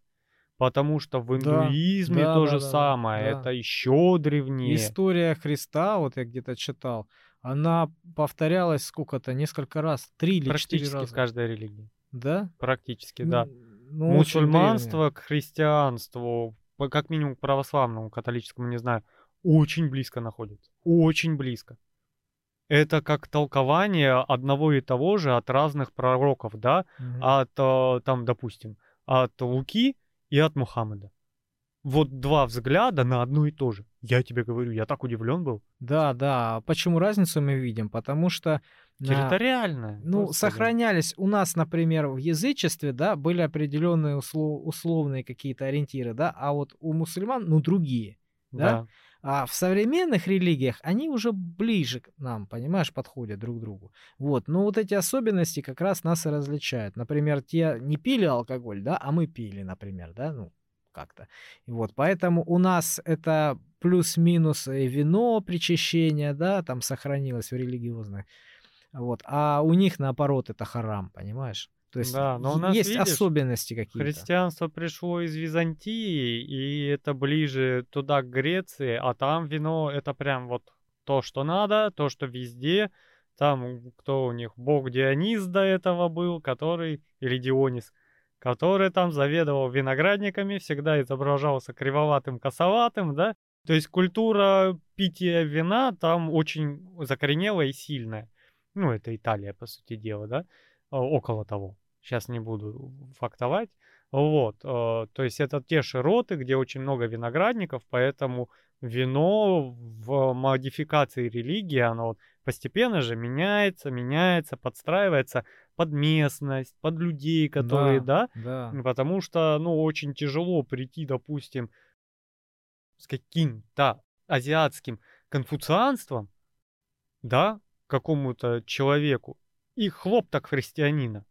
Потому что в индуизме да, то да, же да, самое, да. это еще древнее. История Христа, вот я где-то читал, она повторялась сколько-то, несколько раз, три или четыре Практически раза. с каждой религией. Да? Практически, да. Ну, Мусульманство к христианству, как минимум к православному, католическому, не знаю, очень близко находится. Очень близко. Это как толкование одного и того же от разных пророков, да. Мгм. от, э, там, допустим, от Луки и от Мухаммеда. Вот два взгляда на одно и то же. Я тебе говорю, я так удивлен был. Да, да. А Почему разницу мы видим? Потому что на- Территориальная. Ну, сохранялись у нас, например, в язычестве, да, были определенные услов- условные какие-то ориентиры, да, а вот у мусульман, ну, другие. да? Да. А в современных религиях они уже ближе к нам, понимаешь, подходят друг к другу. Вот, но вот эти особенности как раз нас и различают. Например, те не пили алкоголь, да, а мы пили, например, да, ну, как-то. И вот, поэтому у нас это плюс-минус вино, причащение, да, там сохранилось в религиозных. Вот, а у них, наоборот, это харам, понимаешь? То есть Да, но у нас, есть видишь, особенности какие-то. Христианство пришло из Византии, и это ближе туда, к Греции, а там вино это прям вот то, что надо, то, что везде. Там кто у них, бог Дионис до этого был, который, или Дионис, который там заведовал виноградниками, всегда изображался кривоватым, косоватым, да. То есть культура питья вина там очень закоренелая и сильная. Ну, это Италия, по сути дела, да, О- около того. Сейчас не буду фактовать. Вот, э, то есть это те широты, где очень много виноградников, поэтому вино в модификации религии, оно вот постепенно же меняется, меняется, подстраивается под местность, под людей, которые, да, Да. потому что, ну, очень тяжело прийти, допустим, с каким-то азиатским конфуцианством, да, какому-то человеку, и хлоп так христианина.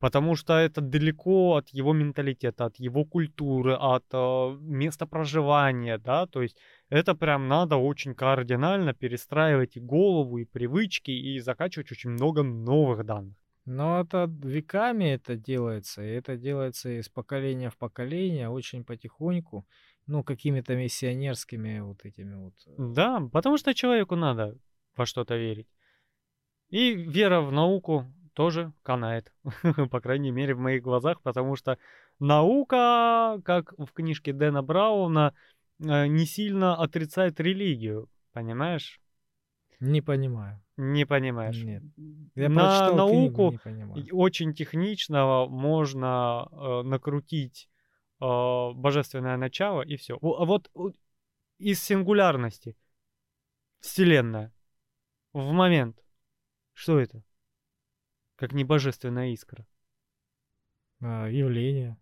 Потому что это далеко от его менталитета, от его культуры, от э, места проживания, да, то есть это прям надо очень кардинально перестраивать и голову, и привычки, и закачивать очень много новых данных. Но это веками это делается, и это делается из поколения в поколение, очень потихоньку, ну, какими-то миссионерскими вот этими вот. Э, да, потому что человеку надо во что-то верить. И вера в науку тоже канает, [laughs] по крайней мере, в моих глазах, потому что наука, как в книжке Дэна Брауна, э, не сильно отрицает религию, понимаешь? Не понимаю. Не понимаешь. Нет. Я На прочитал книгу, науку не очень технично можно э, накрутить э, божественное начало и все. Вот, вот из сингулярности Вселенная в момент. Что это? Как не божественная искра. А, явление.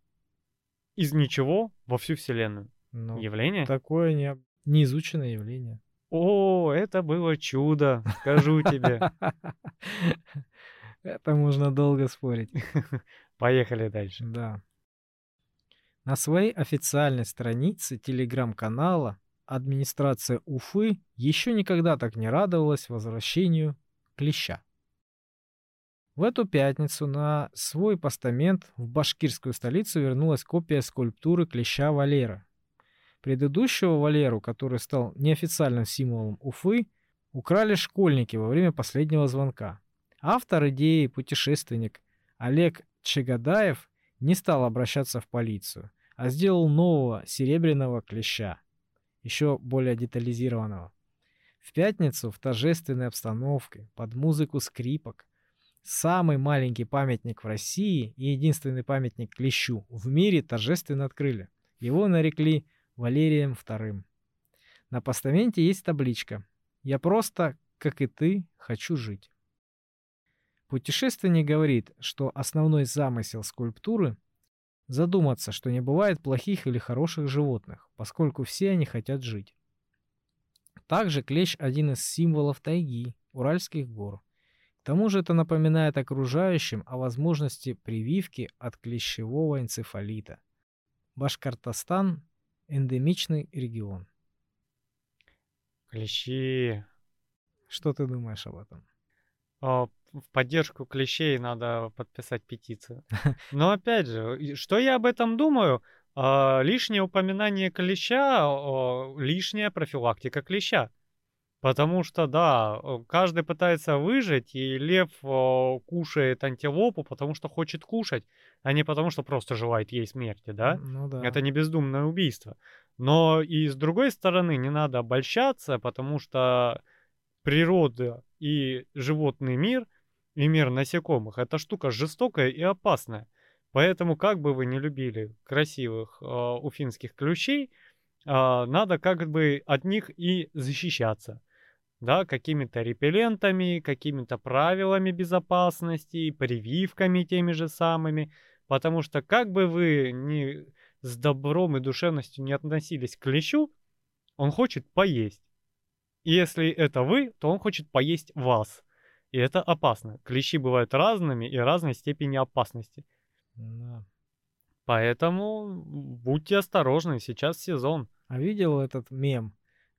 Из ничего во всю Вселенную. Ну, Явление? Такое не, неизученное явление. О, это было чудо, скажу тебе. [laughs] Это можно долго спорить. [laughs] Поехали дальше. Да. На своей официальной странице телеграм-канала администрация Уфы еще никогда так не радовалась возвращению клеща. В эту пятницу на свой постамент в башкирскую столицу вернулась копия скульптуры клеща Валера. Предыдущего Валеру, который стал неофициальным символом Уфы, украли школьники во время последнего звонка. Автор идеи, путешественник Олег Чегадаев не стал обращаться в полицию, а сделал нового серебряного клеща, еще более детализированного. В пятницу в торжественной обстановке, под музыку скрипок, самый маленький памятник в России и единственный памятник клещу в мире торжественно открыли. Его нарекли Валерием II. На постаменте есть табличка «Я просто, как и ты, хочу жить». Путешественник говорит, что основной замысел скульптуры – задуматься, что не бывает плохих или хороших животных, поскольку все они хотят жить. Также клещ – один из символов тайги, Уральских гор. К тому же это напоминает окружающим о возможности прививки от клещевого энцефалита. Башкортостан – эндемичный регион. Клещи. Что ты думаешь об этом? О, в поддержку клещей надо подписать петицию. [laughs] Но опять же, что я об этом думаю? А, лишнее упоминание клеща, лишняя профилактика клеща. Потому что, да, каждый пытается выжить, и лев кушает антилопу, потому что хочет кушать, а не потому что просто желает ей смерти, да? Ну да. Это не бездумное убийство. Но и с другой стороны, не надо обольщаться, потому что природа и животный мир, и мир насекомых, это штука жестокая и опасная. Поэтому, как бы вы не любили красивых э, уфинских ключей, э, надо как бы от них и защищаться. Да, какими-то репеллентами, какими-то правилами безопасности, прививками теми же самыми. Потому что как бы вы ни с добром и душевностью не относились к клещу, он хочет поесть. И если это вы, то он хочет поесть вас. И это опасно. Клещи бывают разными и разной степени опасности. Да. Поэтому будьте осторожны, сейчас сезон. А видел этот мем?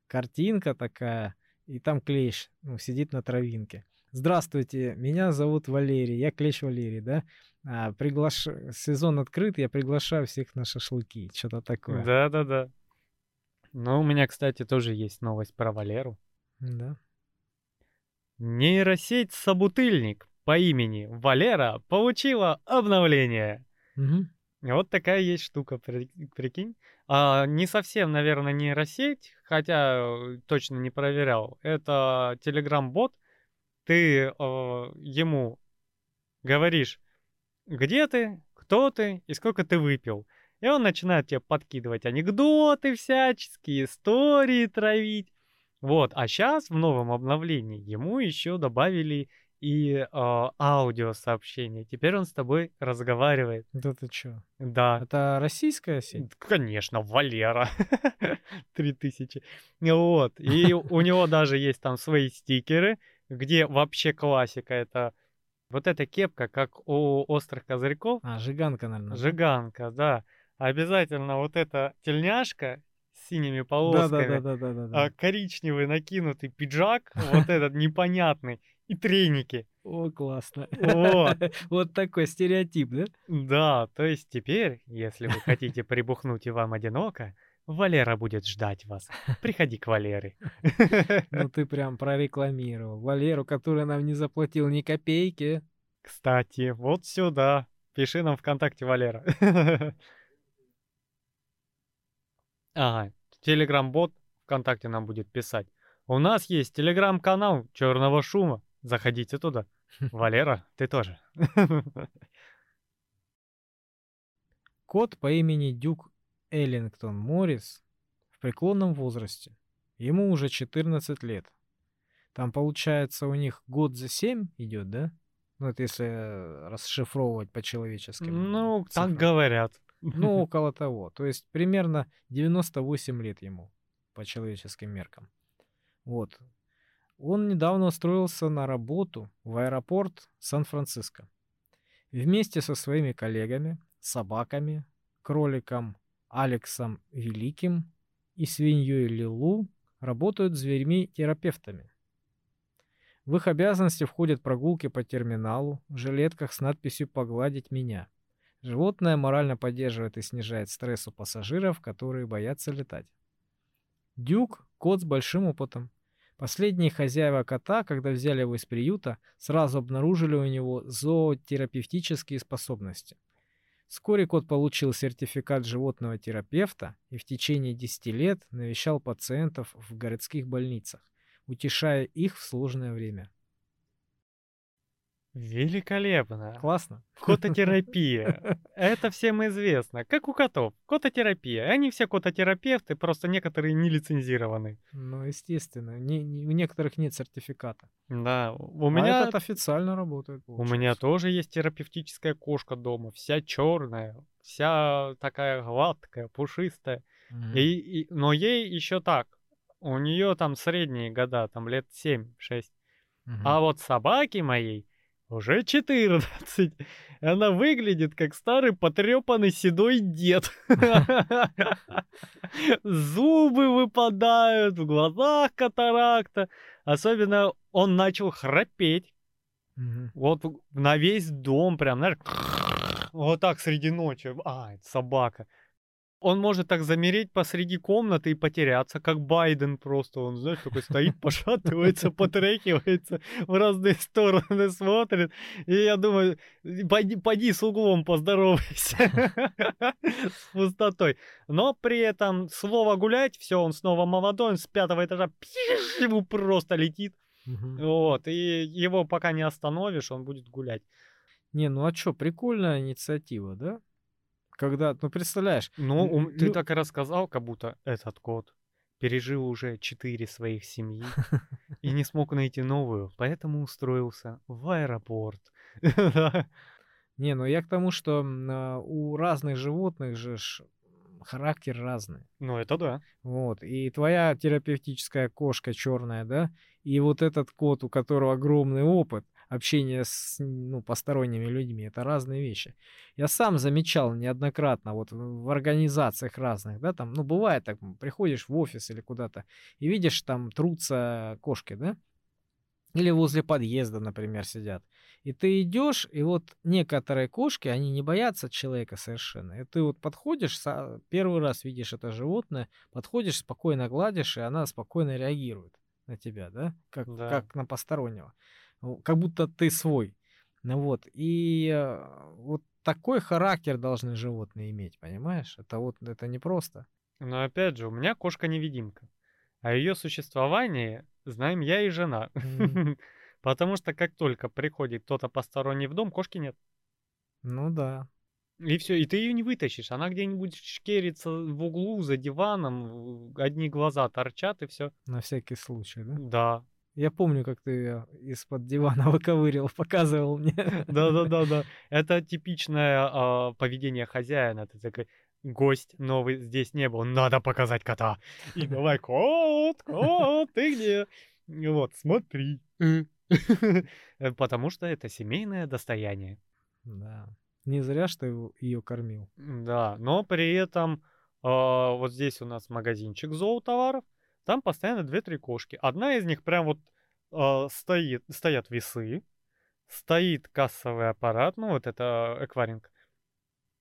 Картинка такая, и там клещ ну, сидит на травинке. Здравствуйте, меня зовут Валерий, я клещ Валерий, да? А, приглаш... Сезон открыт, я приглашаю всех на шашлыки, что-то такое. Да-да-да. Ну, у меня, кстати, тоже есть новость про Валеру. Да. Нейросеть «Собутыльник» по имени Валера получила обновление. Угу. Вот такая есть штука, прикинь. А, не совсем, наверное, нейросеть, хотя э, точно не проверял. Это Telegram-бот. Ты э, ему говоришь, где ты, кто ты и сколько ты выпил. И он начинает тебе подкидывать анекдоты всяческие, истории травить. Вот, а сейчас в новом обновлении ему еще добавили и а, аудиосообщения. Теперь он с тобой разговаривает. Да ты чё? Да. Это российская сеть? Конечно, Валера. [laughs] 3000. Вот. И [laughs] у него даже есть там свои стикеры, где вообще классика. Это вот эта кепка, как у острых козырьков. А, жиганка, наверное. Жиганка, да. Обязательно вот эта тельняшка с синими полосками. Да, да, да, да, да. коричневый накинутый пиджак, вот этот непонятный, и треники. О, классно. Вот. [laughs] Вот такой стереотип, да? Да, то есть теперь, если вы хотите прибухнуть и вам одиноко, Валера будет ждать вас. Приходи к Валере. [laughs] Ну [laughs] ты прям прорекламировал. Валеру, который нам не заплатил ни копейки. Кстати, вот сюда. Пиши нам ВКонтакте, Валера. Ага, Телеграм-бот ВКонтакте нам будет писать. У нас есть телеграм-канал Черного шума. Заходите туда. [laughs] Валера, ты тоже. [laughs] Кот по имени Дюк Эллингтон Моррис в преклонном возрасте. Ему уже 14 лет. Там, получается, у них год за 7 идет, да? Ну, это если э, расшифровывать по-человечески. Ну, так говорят. Ну, [laughs] около того. То есть примерно 98 лет ему по человеческим меркам. Вот. Он недавно устроился на работу в аэропорт Сан-Франциско. Вместе со своими коллегами, собаками, кроликом Алексом Великим и свиньей Лилу работают зверьми-терапевтами. В их обязанности входят прогулки по терминалу в жилетках с надписью «Погладить меня». Животное морально поддерживает и снижает стресс у пассажиров, которые боятся летать. Дюк – кот с большим опытом. Последние хозяева кота, когда взяли его из приюта, сразу обнаружили у него зоотерапевтические способности. Вскоре кот получил сертификат животного терапевта и в течение 10 лет навещал пациентов в городских больницах, утешая их в сложное время. Великолепно. Классно. Кототерапия. [laughs] Это всем известно. Как у котов. Кототерапия. Они все кототерапевты, просто некоторые не лицензированы. Ну, естественно. Не, не, у некоторых нет сертификата. Да, у А меня... этот официально работает. У меня тоже есть терапевтическая кошка дома. Вся черная, вся такая гладкая, пушистая. Мгм. И, и- но ей еще так. У нее там средние года, там лет 7-6. Мгм. А вот собаке моей уже 14. [laughs] Она выглядит как старый потрепанный седой дед. [laughs] Зубы выпадают, в глазах катаракта. Особенно он начал храпеть. Вот на весь дом прям, знаешь, [laughs] вот так среди ночи. А, это собака. Он может так замереть посреди комнаты и потеряться, как Байден просто. Он, знаешь, такой стоит, [laughs] пошатывается, [laughs] потряхивается, в разные стороны смотрит. И я думаю, пойди, пойди с углом поздоровайся. [laughs] С пустотой. Но при этом слово гулять, все, он снова молодой, он с пятого этажа ему просто летит. Вот, и его пока не остановишь, он будет гулять. Не, ну а чё, прикольная инициатива, да? Когда, ну представляешь, Ну, ум- ты лю- так и рассказал, как будто этот кот пережил уже четыре своих семьи [laughs] и не смог найти новую, поэтому устроился в аэропорт. [laughs] Не, ну я к тому, что а, у разных животных же характер разный. Ну, это да. Вот. И твоя терапевтическая кошка черная, да, и вот этот кот, у которого огромный опыт общения с ну, посторонними людьми, это разные вещи. Я сам замечал неоднократно вот в организациях разных, да, там, ну, бывает так, приходишь в офис или куда-то и видишь, там трутся кошки, да, или возле подъезда, например, сидят. И ты идешь, и вот некоторые кошки, они не боятся человека совершенно. И ты вот подходишь, первый раз видишь это животное, подходишь, спокойно гладишь, и она спокойно реагирует на тебя, да, как, Да. как на постороннего. Ну, Как будто ты свой. Ну вот, и э, вот такой характер должны животные иметь, понимаешь? Это вот, это непросто. Но опять же, у меня кошка-невидимка. А ее существование знаем я и жена. [laughs] Потому что как только приходит кто-то посторонний в дом, кошки нет. Ну да. И все, и ты ее не вытащишь. Она где-нибудь шкерится в углу за диваном, одни глаза торчат и все. На всякий случай, да? Да. Я помню, как ты из-под дивана [laughs] выковыривал, показывал мне. Да-да-да-да. Это типичное а, поведение хозяина. Ты такой, гость новый здесь не был, надо показать кота. И давай, кот, кот, ты где? И Вот, смотри. [laughs] Э, Потому что это семейное достояние. Да. Не зря, что его ее кормил. Да, но при этом а, вот здесь у нас магазинчик зоотоваров, там постоянно две-три кошки. Одна из них прям вот а, стоит, стоят весы, стоит кассовый аппарат, ну вот это эквайринг,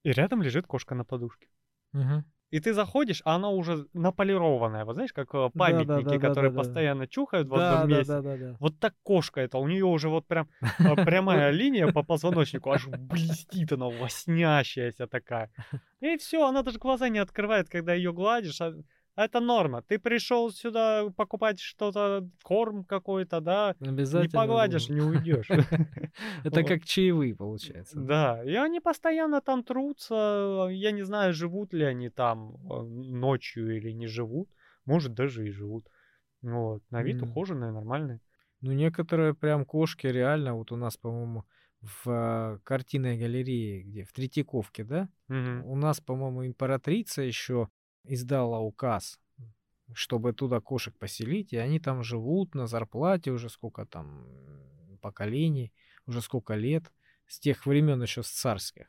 и рядом лежит кошка на подушке. Мгм. И ты заходишь, а она уже наполированная, вот знаешь, как э, памятники, которые Да-да-да-да-да-да. постоянно чухают в Да, одном да, месте. да, да, да. Вот так кошка это, у нее уже вот прям а, [laughs] прямая линия по позвоночнику, аж блестит она, лоснящаяся такая. И все, она даже глаза не открывает, когда ее гладишь. Это норма. Ты пришел сюда покупать что-то, корм какой-то, да? Обязательно. Не погладишь, не уйдешь. [laughs] Это как чаевые, получается. Да, и они постоянно там трутся. Я не знаю, живут ли они там э, ночью или не живут. Может, даже и живут. Вот. На вид ухоженные, нормальные. Ну, некоторые прям кошки реально, вот у нас, по-моему, в э, картинной галерее, где в Третьяковке, да? Мгм. У нас, по-моему, императрица еще издала указ, чтобы туда кошек поселить, и они там живут на зарплате уже сколько там поколений, уже сколько лет, с тех времен еще с царских.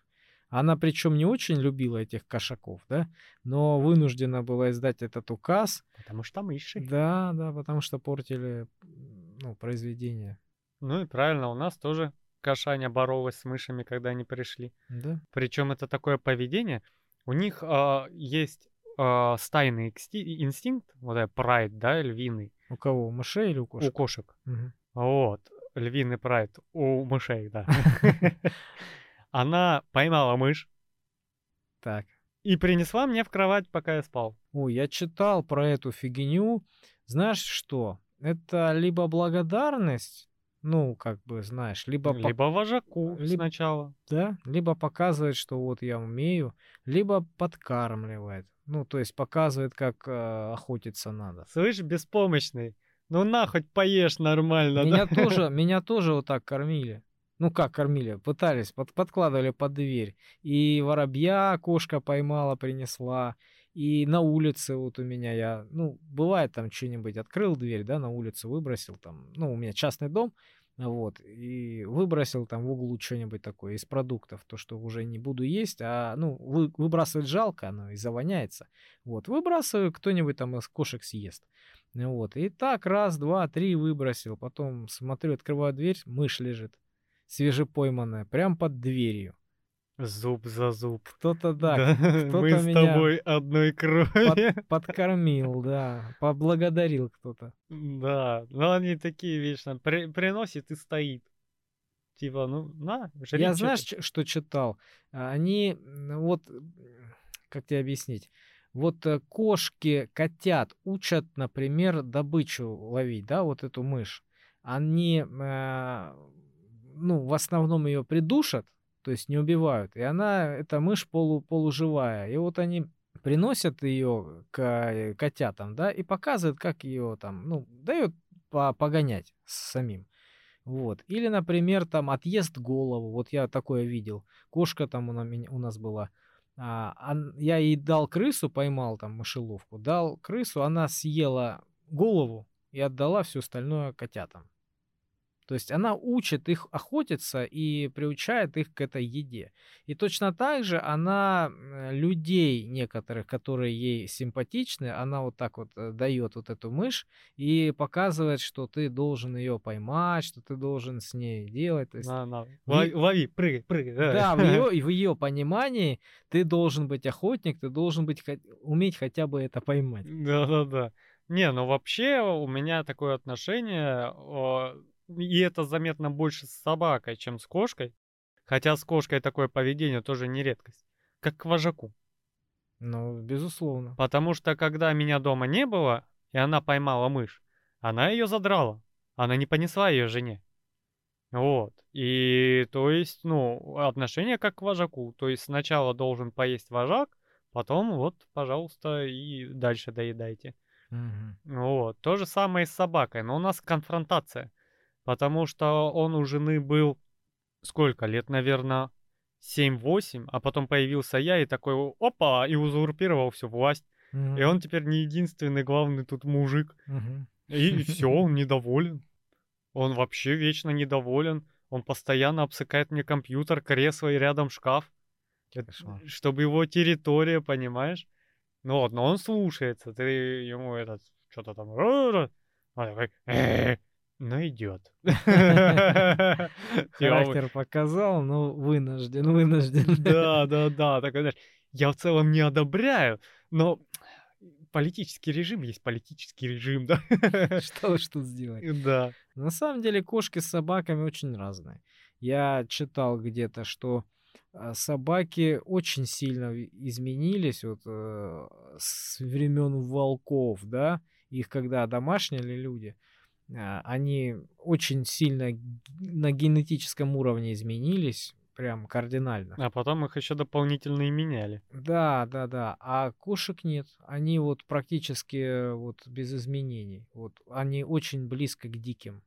Она причем не очень любила этих кошаков, да, но вынуждена была издать этот указ. Потому что мыши. Да, да, потому что портили ну, произведение. Ну и правильно, у нас тоже кошаня боролась с мышами, когда они пришли. Да? Причем это такое поведение. У них а, есть а, стайный инстинкт, вот этот прайд, да, львиный, У кого? У мышей или у у кошек? кошек. Мгм. Вот, львиный прайд у мышей, да. [laughs] Она поймала мышь Так. и принесла мне в кровать, пока я спал. Ой, я читал про эту фигню. Знаешь что? Это либо благодарность, ну, как бы, знаешь, либо, Либо вожаку либо- сначала. да, либо показывает, что вот я умею, либо подкармливает. Ну, то есть показывает, как э, охотиться надо. Слышь, беспомощный, ну на, хоть поешь нормально, Меня да? [laughs] тоже, меня тоже вот так кормили. Ну как кормили? Пытались, под- подкладывали под дверь. И воробья кошка поймала, принесла. И на улице вот у меня я, ну, бывает там что-нибудь, открыл дверь, да, на улицу выбросил там, ну, у меня частный дом, вот, и выбросил там в углу что-нибудь такое из продуктов, то, что уже не буду есть, а, ну, вы- выбрасывать жалко, оно и завоняется. Вот, выбрасываю, кто-нибудь там из кошек съест. Вот, и так раз, два, три выбросил, потом смотрю, открываю дверь, мышь лежит, свежепойманная, прям под дверью. Зуб за зуб. Кто-то, да, Да, [laughs] кто-то мы с тобой одной крови. под- [laughs] подкормил, да, поблагодарил кто-то. Да, но они такие вечно при- приносит и стоит. Типа, ну, на, жри Я знаешь, ты. ч- что читал? А, Они, вот, как тебе объяснить? Вот э, кошки, котят учат, например, добычу ловить, да, вот эту мышь. Они, э, ну, в основном ее придушат, то есть не убивают. И она, эта мышь полу, полуживая. И вот они приносят ее к э, котятам, да, и показывают, как ее там, ну, дают по- погонять самим. Вот. Или, например, там отъест голову. Вот я такое видел. Кошка там у, меня- у нас была. А, я ей дал крысу, поймал там мышеловку, дал крысу, она съела голову и отдала все остальное котятам. То есть она учит их охотиться и приучает их к этой еде. И точно так же она людей некоторых, которые ей симпатичны, она вот так вот э, дает вот эту мышь и показывает, что ты должен ее поймать, что ты должен с ней делать. То есть, На, на, Ви- лови, прыгай, прыгай. да, в ее, [laughs] в ее понимании ты должен быть охотник, ты должен быть уметь хотя бы это поймать. Да-да-да. Не, ну вообще у меня такое отношение, и это заметно больше с собакой, чем с кошкой. Хотя с кошкой такое поведение тоже не редкость. Как к вожаку. Ну, безусловно. Потому что когда меня дома не было, и она поймала мышь, она ее задрала. Она не понесла ее жене. Вот. И то есть, ну, отношение как к вожаку. То есть сначала должен поесть вожак, потом вот, пожалуйста, и дальше доедайте. Мгм. Вот. То же самое и с собакой. Но у нас конфронтация. Потому что он у жены был сколько лет, наверное, 7-8, а потом появился я и такой, опа, и узурпировал всю власть. И Мгм. он теперь не единственный главный тут мужик. Мгм. И [laughs] все, он недоволен. Он вообще вечно недоволен. Он постоянно обсыкает мне компьютер, кресло и рядом шкаф. Кошмар. чтобы его территория, понимаешь? Ну вот, но он слушается. Ты ему этот, что-то там... Он такой. Ну, идет. [laughs] Характер показал, но вынужден, вынужден. Да, да, [laughs] да. Такой, знаешь, я в целом не одобряю, но политический режим есть политический режим, да? [laughs] Что уж тут сделать. Да. На самом деле кошки с собаками очень разные. Я читал где-то, что а, собаки очень сильно изменились вот э, с времен волков, да, их когда домашнили люди, они очень сильно на генетическом уровне изменились, прям кардинально. А потом их еще дополнительно и меняли. Да, да, да. А кошек нет. Они вот практически вот без изменений. Вот они очень близко к диким.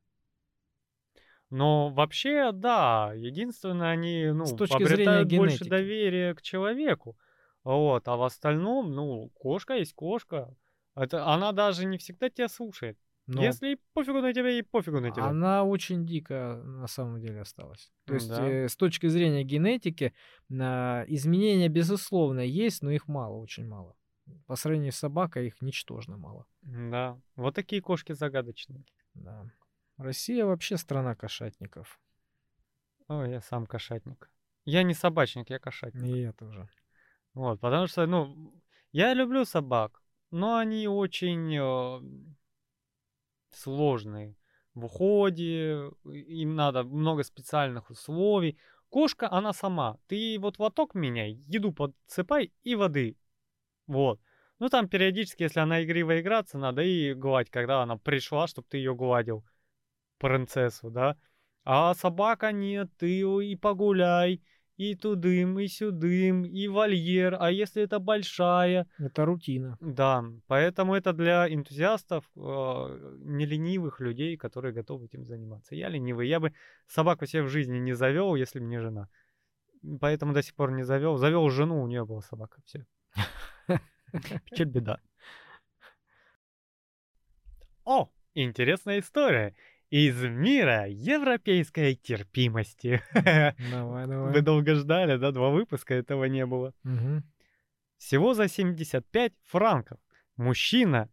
Но вообще, да, единственное, они, ну, С точки зрения обретают больше генетики. доверия к человеку. Вот, а в остальном, ну, кошка есть кошка. Это, она даже не всегда тебя слушает. Но Если ей пофигу на тебя, и пофигу на тебя. она очень дико на самом деле осталась. То есть Да. э, с точки зрения генетики на изменения безусловно есть, но их мало, очень мало. По сравнению с собакой их ничтожно мало. Да, вот такие кошки загадочные. Да. Россия вообще страна кошатников. Ой, я сам кошатник. Я не собачник, я кошатник. И я тоже. Вот, потому что, ну, я люблю собак, но они очень э, сложные в уходе, им надо много специальных условий. Кошка, она сама. Ты вот лоток меняй, еду подсыпай и воды. Вот. Ну, там периодически, если она игриво играться, надо и гладь, когда она пришла, чтобы ты ее гладил, принцессу, да. А собака нет, ты и погуляй, и тудым, и сюдым, и вольер. А если это большая, Это рутина. да, поэтому это для энтузиастов, э, не ленивых людей, которые готовы этим заниматься. Я ленивый, я бы собаку себе в жизни не завел, если бы не жена. Поэтому до сих пор не завел. Завел жену, у нее была собака, все. Печаль [laughs] беда. О, интересная история. Из мира европейской терпимости. [laughs] Давай, давай. Вы долго ждали, да? Два выпуска этого не было. Мгм. Всего за 75 франков мужчина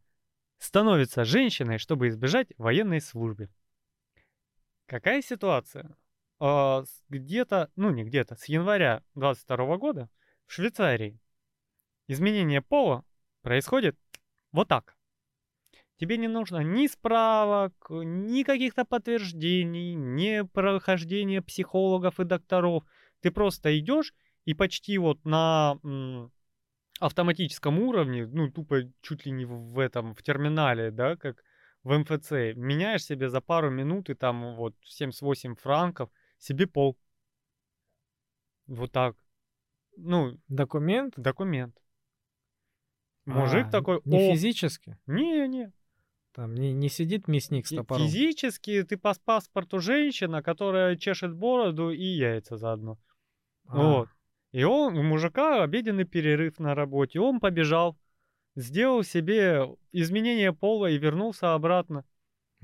становится женщиной, чтобы избежать военной службы. Какая ситуация? А, где-то, ну не где-то, с января 22 года в Швейцарии изменение пола происходит вот так. Тебе не нужно ни справок, ни каких-то подтверждений, ни прохождения психологов и докторов. Ты просто идешь и почти вот на автоматическом уровне, ну тупо чуть ли не в этом, в терминале, да, как в МФЦ, меняешь себе за пару минут и там вот 78 франков себе пол. Вот так. Ну, Документ? документ. Мужик А, такой, Не «О, физически? не-не, Там не, не сидит мясник с топором. Физически ты по паспорту женщина, которая чешет бороду и яйца заодно. А, Вот. И он, у мужика обеденный перерыв на работе. Он побежал, сделал себе изменение пола и вернулся обратно.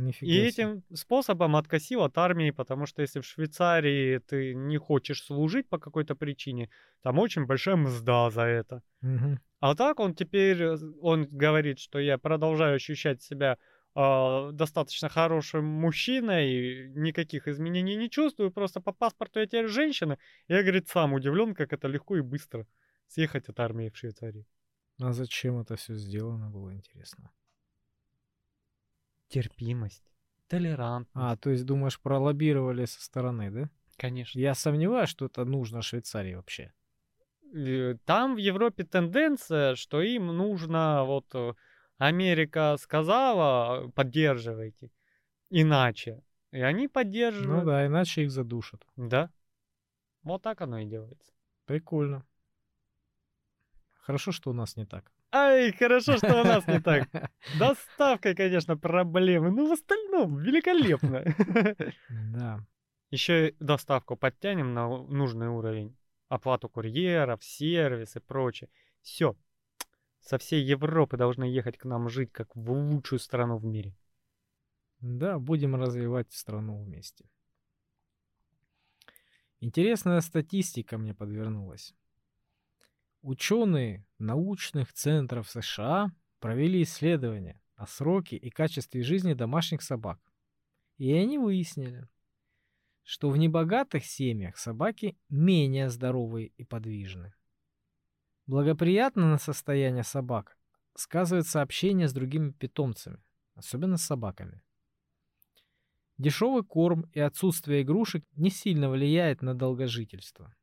Нифига И этим способом откосил от армии, потому что если в Швейцарии ты не хочешь служить по какой-то причине, там очень большая мзда за это. Мгм. А так он теперь, э, он говорит, что я продолжаю ощущать себя а, достаточно хорошим мужчиной, никаких изменений не чувствую, просто по паспорту я теперь женщина. Я, говорит, сам удивлен, как это легко и быстро съехать от армии в Швейцарии. А зачем это все сделано, было интересно. Терпимость, толерантность. А, то есть, думаешь, пролоббировали со стороны, да? конечно. Я сомневаюсь, что это нужно Швейцарии вообще. Э, Там в Европе тенденция, что им нужно, вот э, Америка сказала, поддерживайте, иначе. И они Ну поддерживают. да, иначе их задушат. Да. Вот так оно и делается. Прикольно. Хорошо, что у нас не так. Ай, хорошо, что у нас не так. [laughs] Доставкой, конечно, проблемы, но в остальном великолепно. [laughs] Да. Еще и доставку подтянем на нужный уровень. Оплату курьеров, сервис и прочее. Все. Со всей Европы должны ехать к нам жить, как в лучшую страну в мире. Да, будем развивать страну вместе. Интересная статистика мне подвернулась. Ученые научных центров США провели исследование о сроке и качестве жизни домашних собак. И они выяснили, что в небогатых семьях собаки менее здоровые и подвижны. Благоприятно на состояние собак сказывается общение с другими питомцами, особенно с собаками. Дешевый корм и отсутствие игрушек не сильно влияет на долгожительство.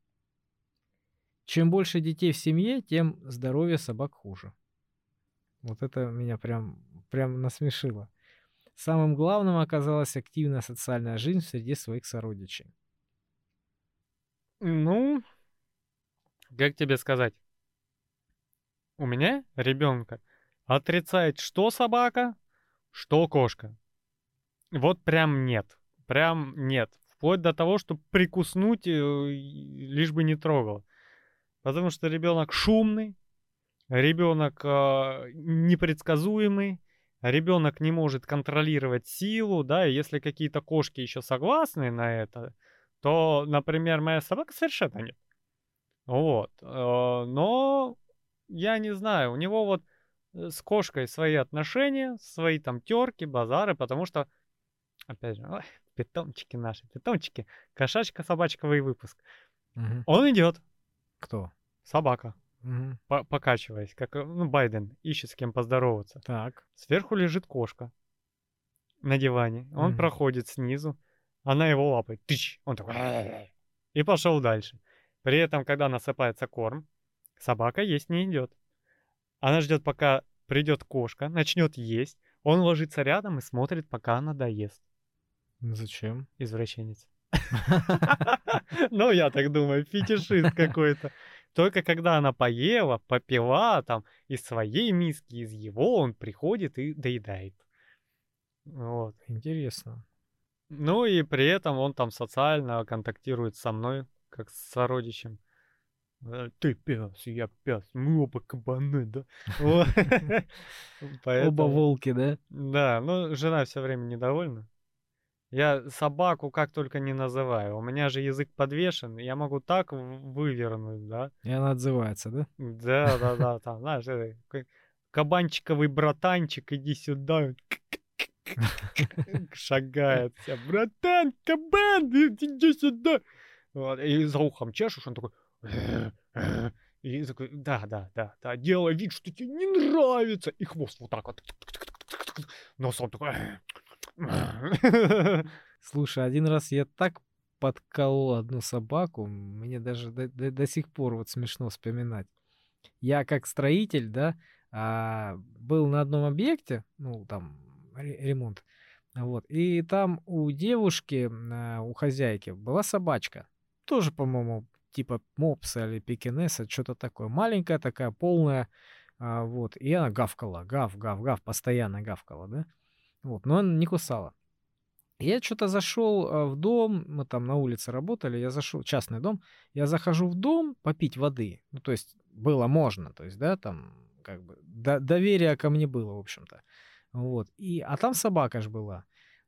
Чем больше детей в семье, тем здоровье собак хуже. Вот это меня прям, прям насмешило. Самым главным оказалась активная социальная жизнь среди своих сородичей. Ну, как тебе сказать? У меня ребенка отрицает что собака, что кошка. Вот прям нет. Прям нет. Вплоть до того, что прикуснуть, э, лишь бы не трогал. Потому что ребенок шумный, ребенок э, непредсказуемый, ребенок не может контролировать силу, да, и если какие-то кошки еще согласны на это, то, например, моя собака совершенно нет. Вот. э, Но я не знаю, у него вот э, с кошкой свои отношения, свои там терки, базары, потому что, опять же, ой, питомчики наши, питомчики, кошачка, собачковый выпуск. Мгм. Он идет, Кто? Собака, по- покачиваясь, как, э, ну, Байден ищет с кем поздороваться. Так. Сверху лежит кошка на диване. Он Мгм. проходит снизу, она его лапает. Тыч! Он такой... [sniffs] И пошел дальше. При этом, когда насыпается корм, собака есть не идет. Она ждет, пока придет кошка, начнет есть. Он ложится рядом и смотрит, пока она доест. Зачем? Извращенец. [laughs] [laughs] Ну, я так думаю, фетишист какой-то. Только когда она поела, попила там из своей миски, из его, он приходит и доедает. Вот. Интересно. Ну и при этом он там социально контактирует со мной, как с сородичем. Э, Ты пес, я пес, мы оба кабаны, да? [laughs] [laughs] Оба волки, да? Да, ну жена все время недовольна. Я собаку как только не называю. У меня же язык подвешен, я могу так вывернуть, да? И она отзывается, да? Да, да, да, там, знаешь, какой кабанчиковый братанчик, иди сюда. [laughs] Шагает вся. Братан, кабан, иди сюда. Вот, и за ухом чешешь, он такой... И такой, да, да, да, да, делай вид, что тебе не нравится. И хвост вот так вот. Носом такой... [laughs] Слушай, один раз я так подколол одну собаку, мне даже до, до- до сих пор вот смешно вспоминать. Я как строитель, да, а, был на одном объекте, ну, там, ре- ремонт, вот, и там у девушки, а, у хозяйки была собачка, тоже, по-моему, типа мопса или пекинеса, что-то такое, маленькая такая, полная, а, вот, и она гавкала, гав, гав, гав, постоянно гавкала, да, вот, но она не кусала. Я что-то зашел э, в дом, мы там на улице работали, я зашел, частный дом, я захожу в дом попить воды, ну, то есть было можно, то есть, да, там, как бы, до- доверие ко мне было, в общем-то, вот, и, а там собака ж была,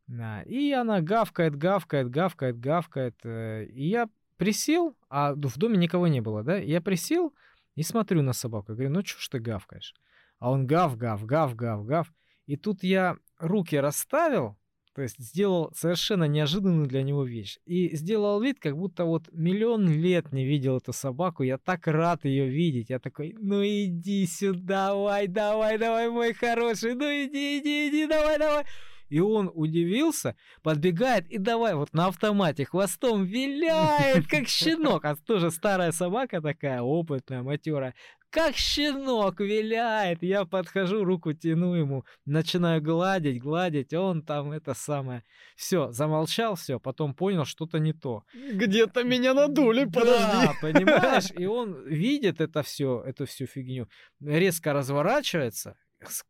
Да, и она гавкает, гавкает, гавкает, гавкает, э, и я присел, а в доме никого не было, да, я присел и смотрю на собаку, говорю, ну, чё ж ты гавкаешь? А он гав, гав, гав, гав, гав, и тут я руки расставил, то есть сделал совершенно неожиданную для него вещь. И сделал вид, как будто вот миллион лет не видел эту собаку. Я так рад ее видеть. Я такой, ну иди сюда, давай, давай, давай, мой хороший, ну иди, иди, иди, давай, давай. И он удивился, подбегает и давай вот на автомате хвостом виляет, как щенок. А тоже старая собака такая, опытная, матерая. Как щенок виляет. Я подхожу, руку тяну ему, начинаю гладить, гладить, он там это самое. Все, замолчал, все, потом понял, что-то не то. Где-то меня надули, подожди. Да, понимаешь? [laughs] И он видит это все, эту всю фигню, резко разворачивается,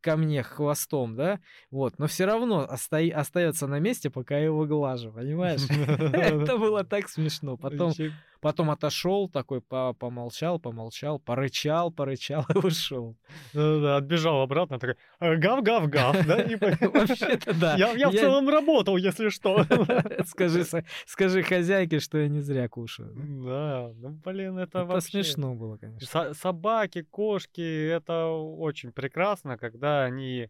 ко мне хвостом, да, вот, но все равно оста- остается на месте, пока я его глажу, понимаешь? [laughs] [laughs] Это было так смешно. Потом Потом отошел такой, помолчал, помолчал, порычал, порычал и ушел. Да-да, отбежал обратно, такой, гав-гав-гав, да? [laughs] Вообще-то да. Я в целом работал, если что. [laughs] Скажи, хозяйке, что я не зря кушаю. Да, ну блин, это вообще... смешно было, конечно. Собаки, кошки, это очень прекрасно, когда они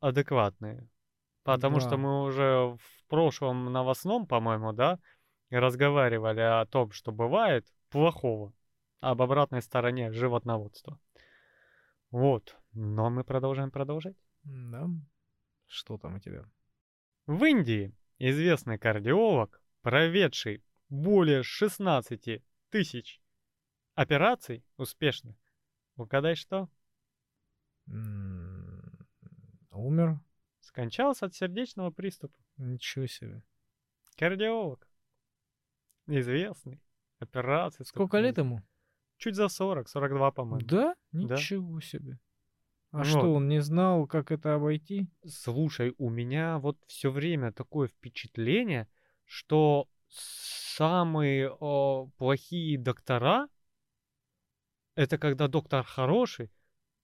адекватные. Потому что мы уже в прошлом новостном, по-моему, да, разговаривали о том, что бывает плохого, об обратной стороне животноводства. Вот. Но мы продолжаем продолжать. Да. Что там у тебя? В Индии известный кардиолог, проведший более 16 тысяч операций успешно. Угадай что? Умер. Скончался от сердечного приступа. Ничего себе. Кардиолог. Известный. Операции. Сколько лет ему? Чуть за 40, 42, по-моему. Да? Ничего да. себе. А вот. что, он не знал, как это обойти? Слушай, у меня вот все время такое впечатление, что самые о, плохие доктора это когда доктор хороший,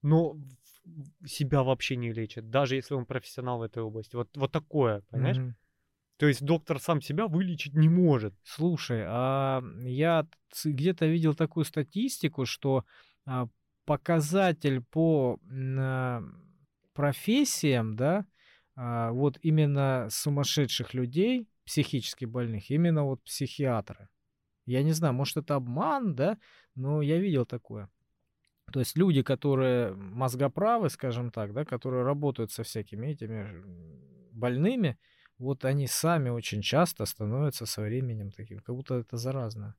но себя вообще не лечит, даже если он профессионал в этой области. Вот, вот такое, понимаешь? Mm-hmm. То есть доктор сам себя вылечить не может. Слушай, а я где-то видел такую статистику, что а, показатель по а, профессиям, да, а, вот именно сумасшедших людей, психически больных, именно вот психиатры. Я не знаю, может это обман, да, но я видел такое. То есть люди, которые мозгоправы, скажем так, да, которые работают со всякими этими больными, вот они сами очень часто становятся со временем таким, как будто это заразно.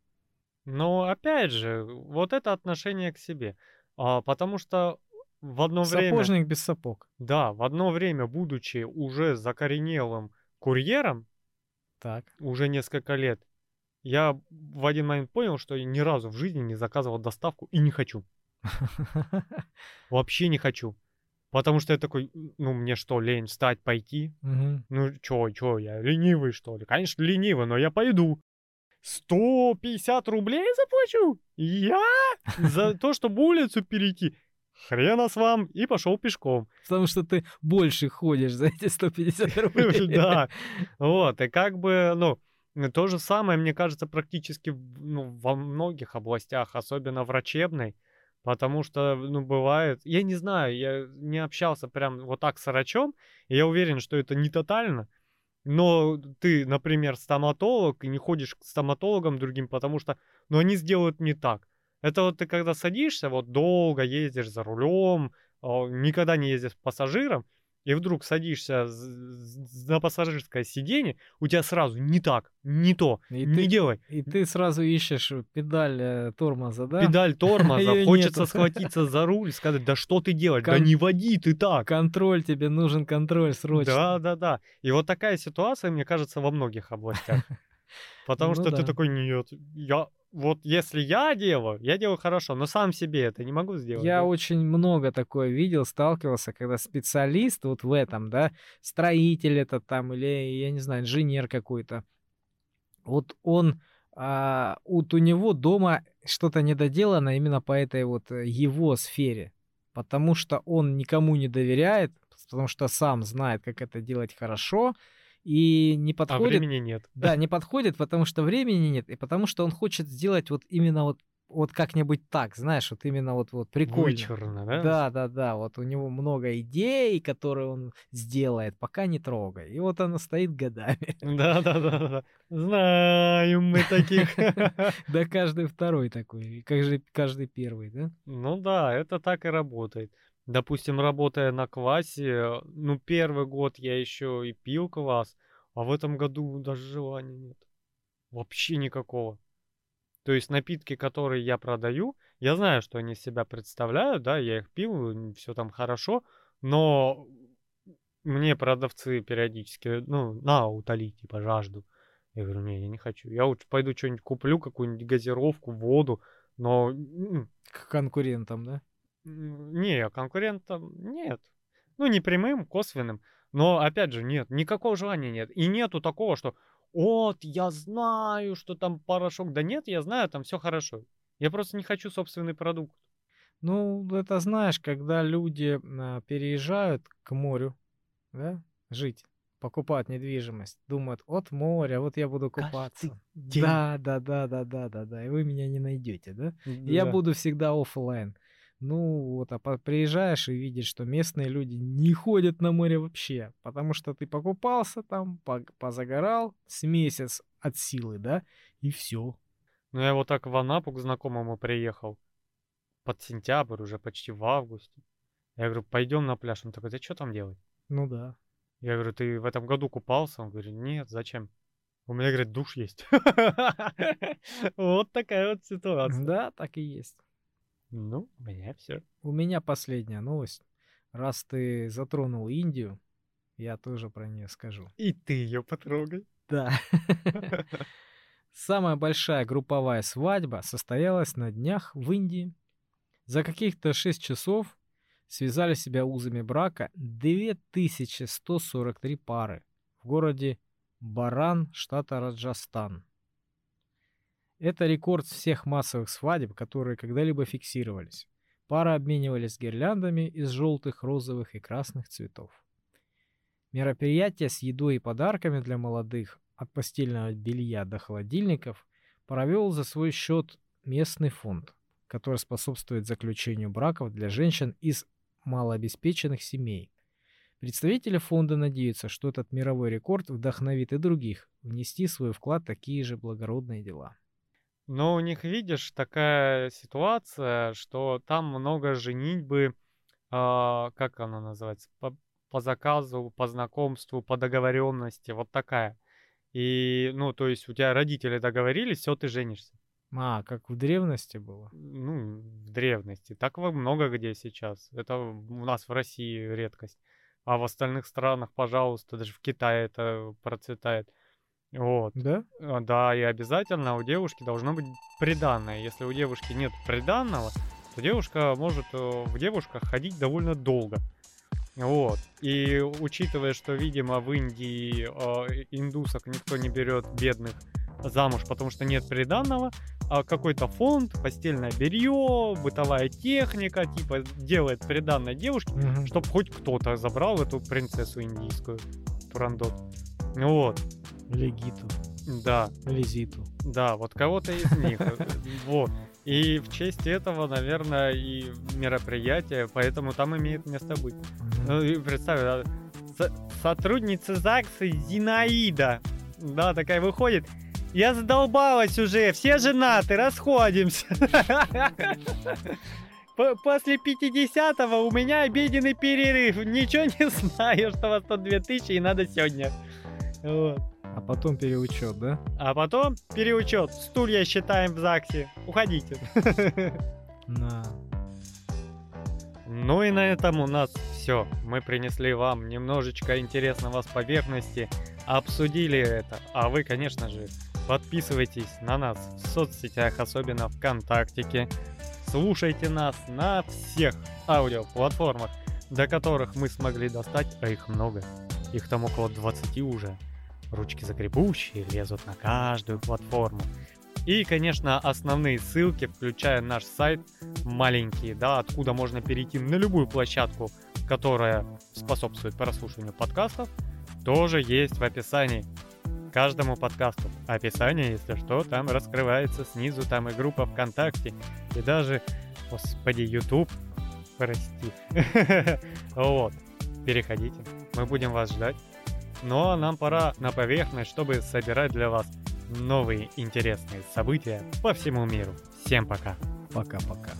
Но опять же, вот это отношение к себе. А, потому что в одно Сапожник время... Сапожник без сапог. Да, в одно время, будучи уже закоренелым курьером, так. уже несколько лет, я в один момент понял, что ни разу в жизни не заказывал доставку и не хочу. [laughs] Вообще не хочу. Потому что я такой, ну мне что, лень встать, пойти? Угу. Ну чё, чё, я ленивый что ли? Конечно, ленивый, но я пойду. 150 рублей заплачу? Я? За то, чтобы улицу перейти? Хрена с вам, и пошел пешком. Потому что ты больше ходишь за эти 150 [laughs] рублей. Да, вот, и как бы, ну, то же самое, мне кажется, практически ну, во многих областях, особенно врачебной. Потому что, ну, бывает, я не знаю, я не общался прям вот так с врачом, и я уверен, что это не тотально, но ты, например, стоматолог, и не ходишь к стоматологам другим, потому что, ну, они сделают не так. Это вот ты когда садишься, вот долго ездишь за рулем, а, никогда не ездишь пассажиром, и вдруг садишься на пассажирское сиденье, у тебя сразу не так, не то, и не ты, делай. И ты сразу ищешь педаль э, тормоза, да? Педаль [laughs] тормоза, хочется схватиться за руль, сказать, да что ты делаешь, да не води ты так. Контроль, тебе нужен контроль срочно. Да, да, да. И вот такая ситуация, мне кажется, во многих областях. [laughs] Потому ну, что да. ты такой, нет, я вот если я делаю, я делаю хорошо, но сам себе это не могу сделать. Я да? очень много такое видел, сталкивался, когда специалист вот в этом, да, строитель это там или, я не знаю, инженер какой-то, вот он, а, вот у него дома что-то недоделано именно по этой вот э, его сфере, потому что он никому не доверяет, потому что сам знает, как это делать хорошо, и не а подходит. А времени нет. Да, не [laughs] подходит, потому что времени нет, и потому что он хочет сделать вот именно вот вот как-нибудь так, знаешь, вот именно вот вот прикольно. Вычурно, да? Да, да, да. Вот у него много идей, которые он сделает, пока не трогай. И вот она стоит годами. [laughs] Да, да, да, да. Знаем мы таких. [laughs] Да, каждый второй такой, каждый, каждый первый, да? Ну да, это так и работает. Допустим, работая на квасе, ну, первый год я еще и пил квас, а в этом году даже желания нет. Вообще никакого. То есть напитки, которые я продаю, я знаю, что они себя представляют, да, я их пил, все там хорошо, но мне продавцы периодически, ну, на, утоли, типа, жажду. Я говорю, не, я не хочу. Я лучше пойду что-нибудь куплю, какую-нибудь газировку, воду, но... К конкурентам, да? Не, конкурентам нет. Ну, не прямым, косвенным. Но, опять же, нет, никакого желания нет. И нету такого, что вот, я знаю, что там порошок. Да нет, я знаю, там все хорошо. Я просто не хочу собственный продукт. Ну, это знаешь, когда люди а, переезжают к морю, да, жить, покупают недвижимость, думают, от моря, вот я буду купаться. Да, да, да, да, да, да, да, и вы меня не найдете, да? Я Да. буду всегда оффлайн. Ну вот, а приезжаешь и видишь, что местные люди не ходят на море вообще, потому что ты покупался там, по- позагорал с месяц от силы, да, и все. Ну, я вот так в Анапу к знакомому приехал. Под сентябрь, уже почти в августе. Я говорю, пойдем на пляж. Он такой, ты что там делать? Ну да. Я говорю, ты в этом году купался? Он говорит, нет, зачем? У меня, говорит, душ есть. [laughs] Вот такая вот ситуация. Да, так и есть. Ну, у меня все. У меня последняя новость. Раз ты затронул Индию, я тоже про нее скажу. И ты ее потрогай. Да. [laughs] Самая большая групповая свадьба состоялась на днях в Индии. За каких-то 6 часов связали себя узами брака 2143 пары в городе Баран, штата Раджастан. Это рекорд всех массовых свадеб, которые когда-либо фиксировались. Пары обменивались гирляндами из желтых, розовых и красных цветов. Мероприятие с едой и подарками для молодых, от постельного белья до холодильников, провел за свой счет местный фонд, который способствует заключению браков для женщин из малообеспеченных семей. Представители фонда надеются, что этот мировой рекорд вдохновит и других внести свой вклад в такие же благородные дела. Но у них, видишь, такая ситуация, что там много женитьбы, а, как она называется, по, по заказу, по знакомству, по договоренности, вот такая. И, ну, то есть у тебя родители договорились, все, ты женишься. А, как в древности было? Ну, в древности. Так много где сейчас. Это у нас в России редкость. А в остальных странах, пожалуйста, даже в Китае это процветает. Вот. Да? А, Да, и обязательно у девушки должно быть приданное. Если у девушки нет приданного, то девушка может э, в девушках ходить довольно долго. Вот. И учитывая, что, видимо, в Индии э, индусок никто не берет бедных замуж, потому что нет приданного, а какой-то фонд, постельное белье, бытовая техника, типа, делает приданное девушке, Мгм. чтобы хоть кто-то забрал эту принцессу индийскую, Турандот. Вот, Легиту, да. Лизиту. Да, вот кого-то из них. Вот. И в честь этого, наверное, и мероприятие, поэтому там имеет место быть. Ну и представь, да, со- сотрудница ЗАГСа Зинаида, да, такая выходит, я задолбалась уже, все женаты, расходимся. После 50-го у меня обеденный перерыв. Ничего не [laughs] знаю, что вас тут 2000 и надо сегодня. Вот. А потом переучет, да? А потом переучет. Стулья считаем в ЗАГСе. Уходите. [laughs] На. Ну и на этом у нас все. Мы принесли вам немножечко интересного с поверхности. Обсудили это. А вы, конечно же, подписывайтесь на нас в соцсетях, особенно ВКонтактике. Слушайте нас на всех аудиоплатформах, до которых мы смогли достать, а их много. Их там около 20 уже. Ручки закрепущие лезут на каждую платформу. И, конечно, основные ссылки, включая наш сайт, маленькие, да, откуда можно перейти на любую площадку, которая способствует прослушиванию подкастов, тоже есть в описании. Каждому подкасту. Описание, если что, там раскрывается снизу, там и группа ВКонтакте, и даже, господи, YouTube, прости. [laughs] Вот, переходите, мы будем вас ждать. А нам пора на поверхность, чтобы собирать для вас новые интересные события по всему миру. Всем пока! Пока-пока.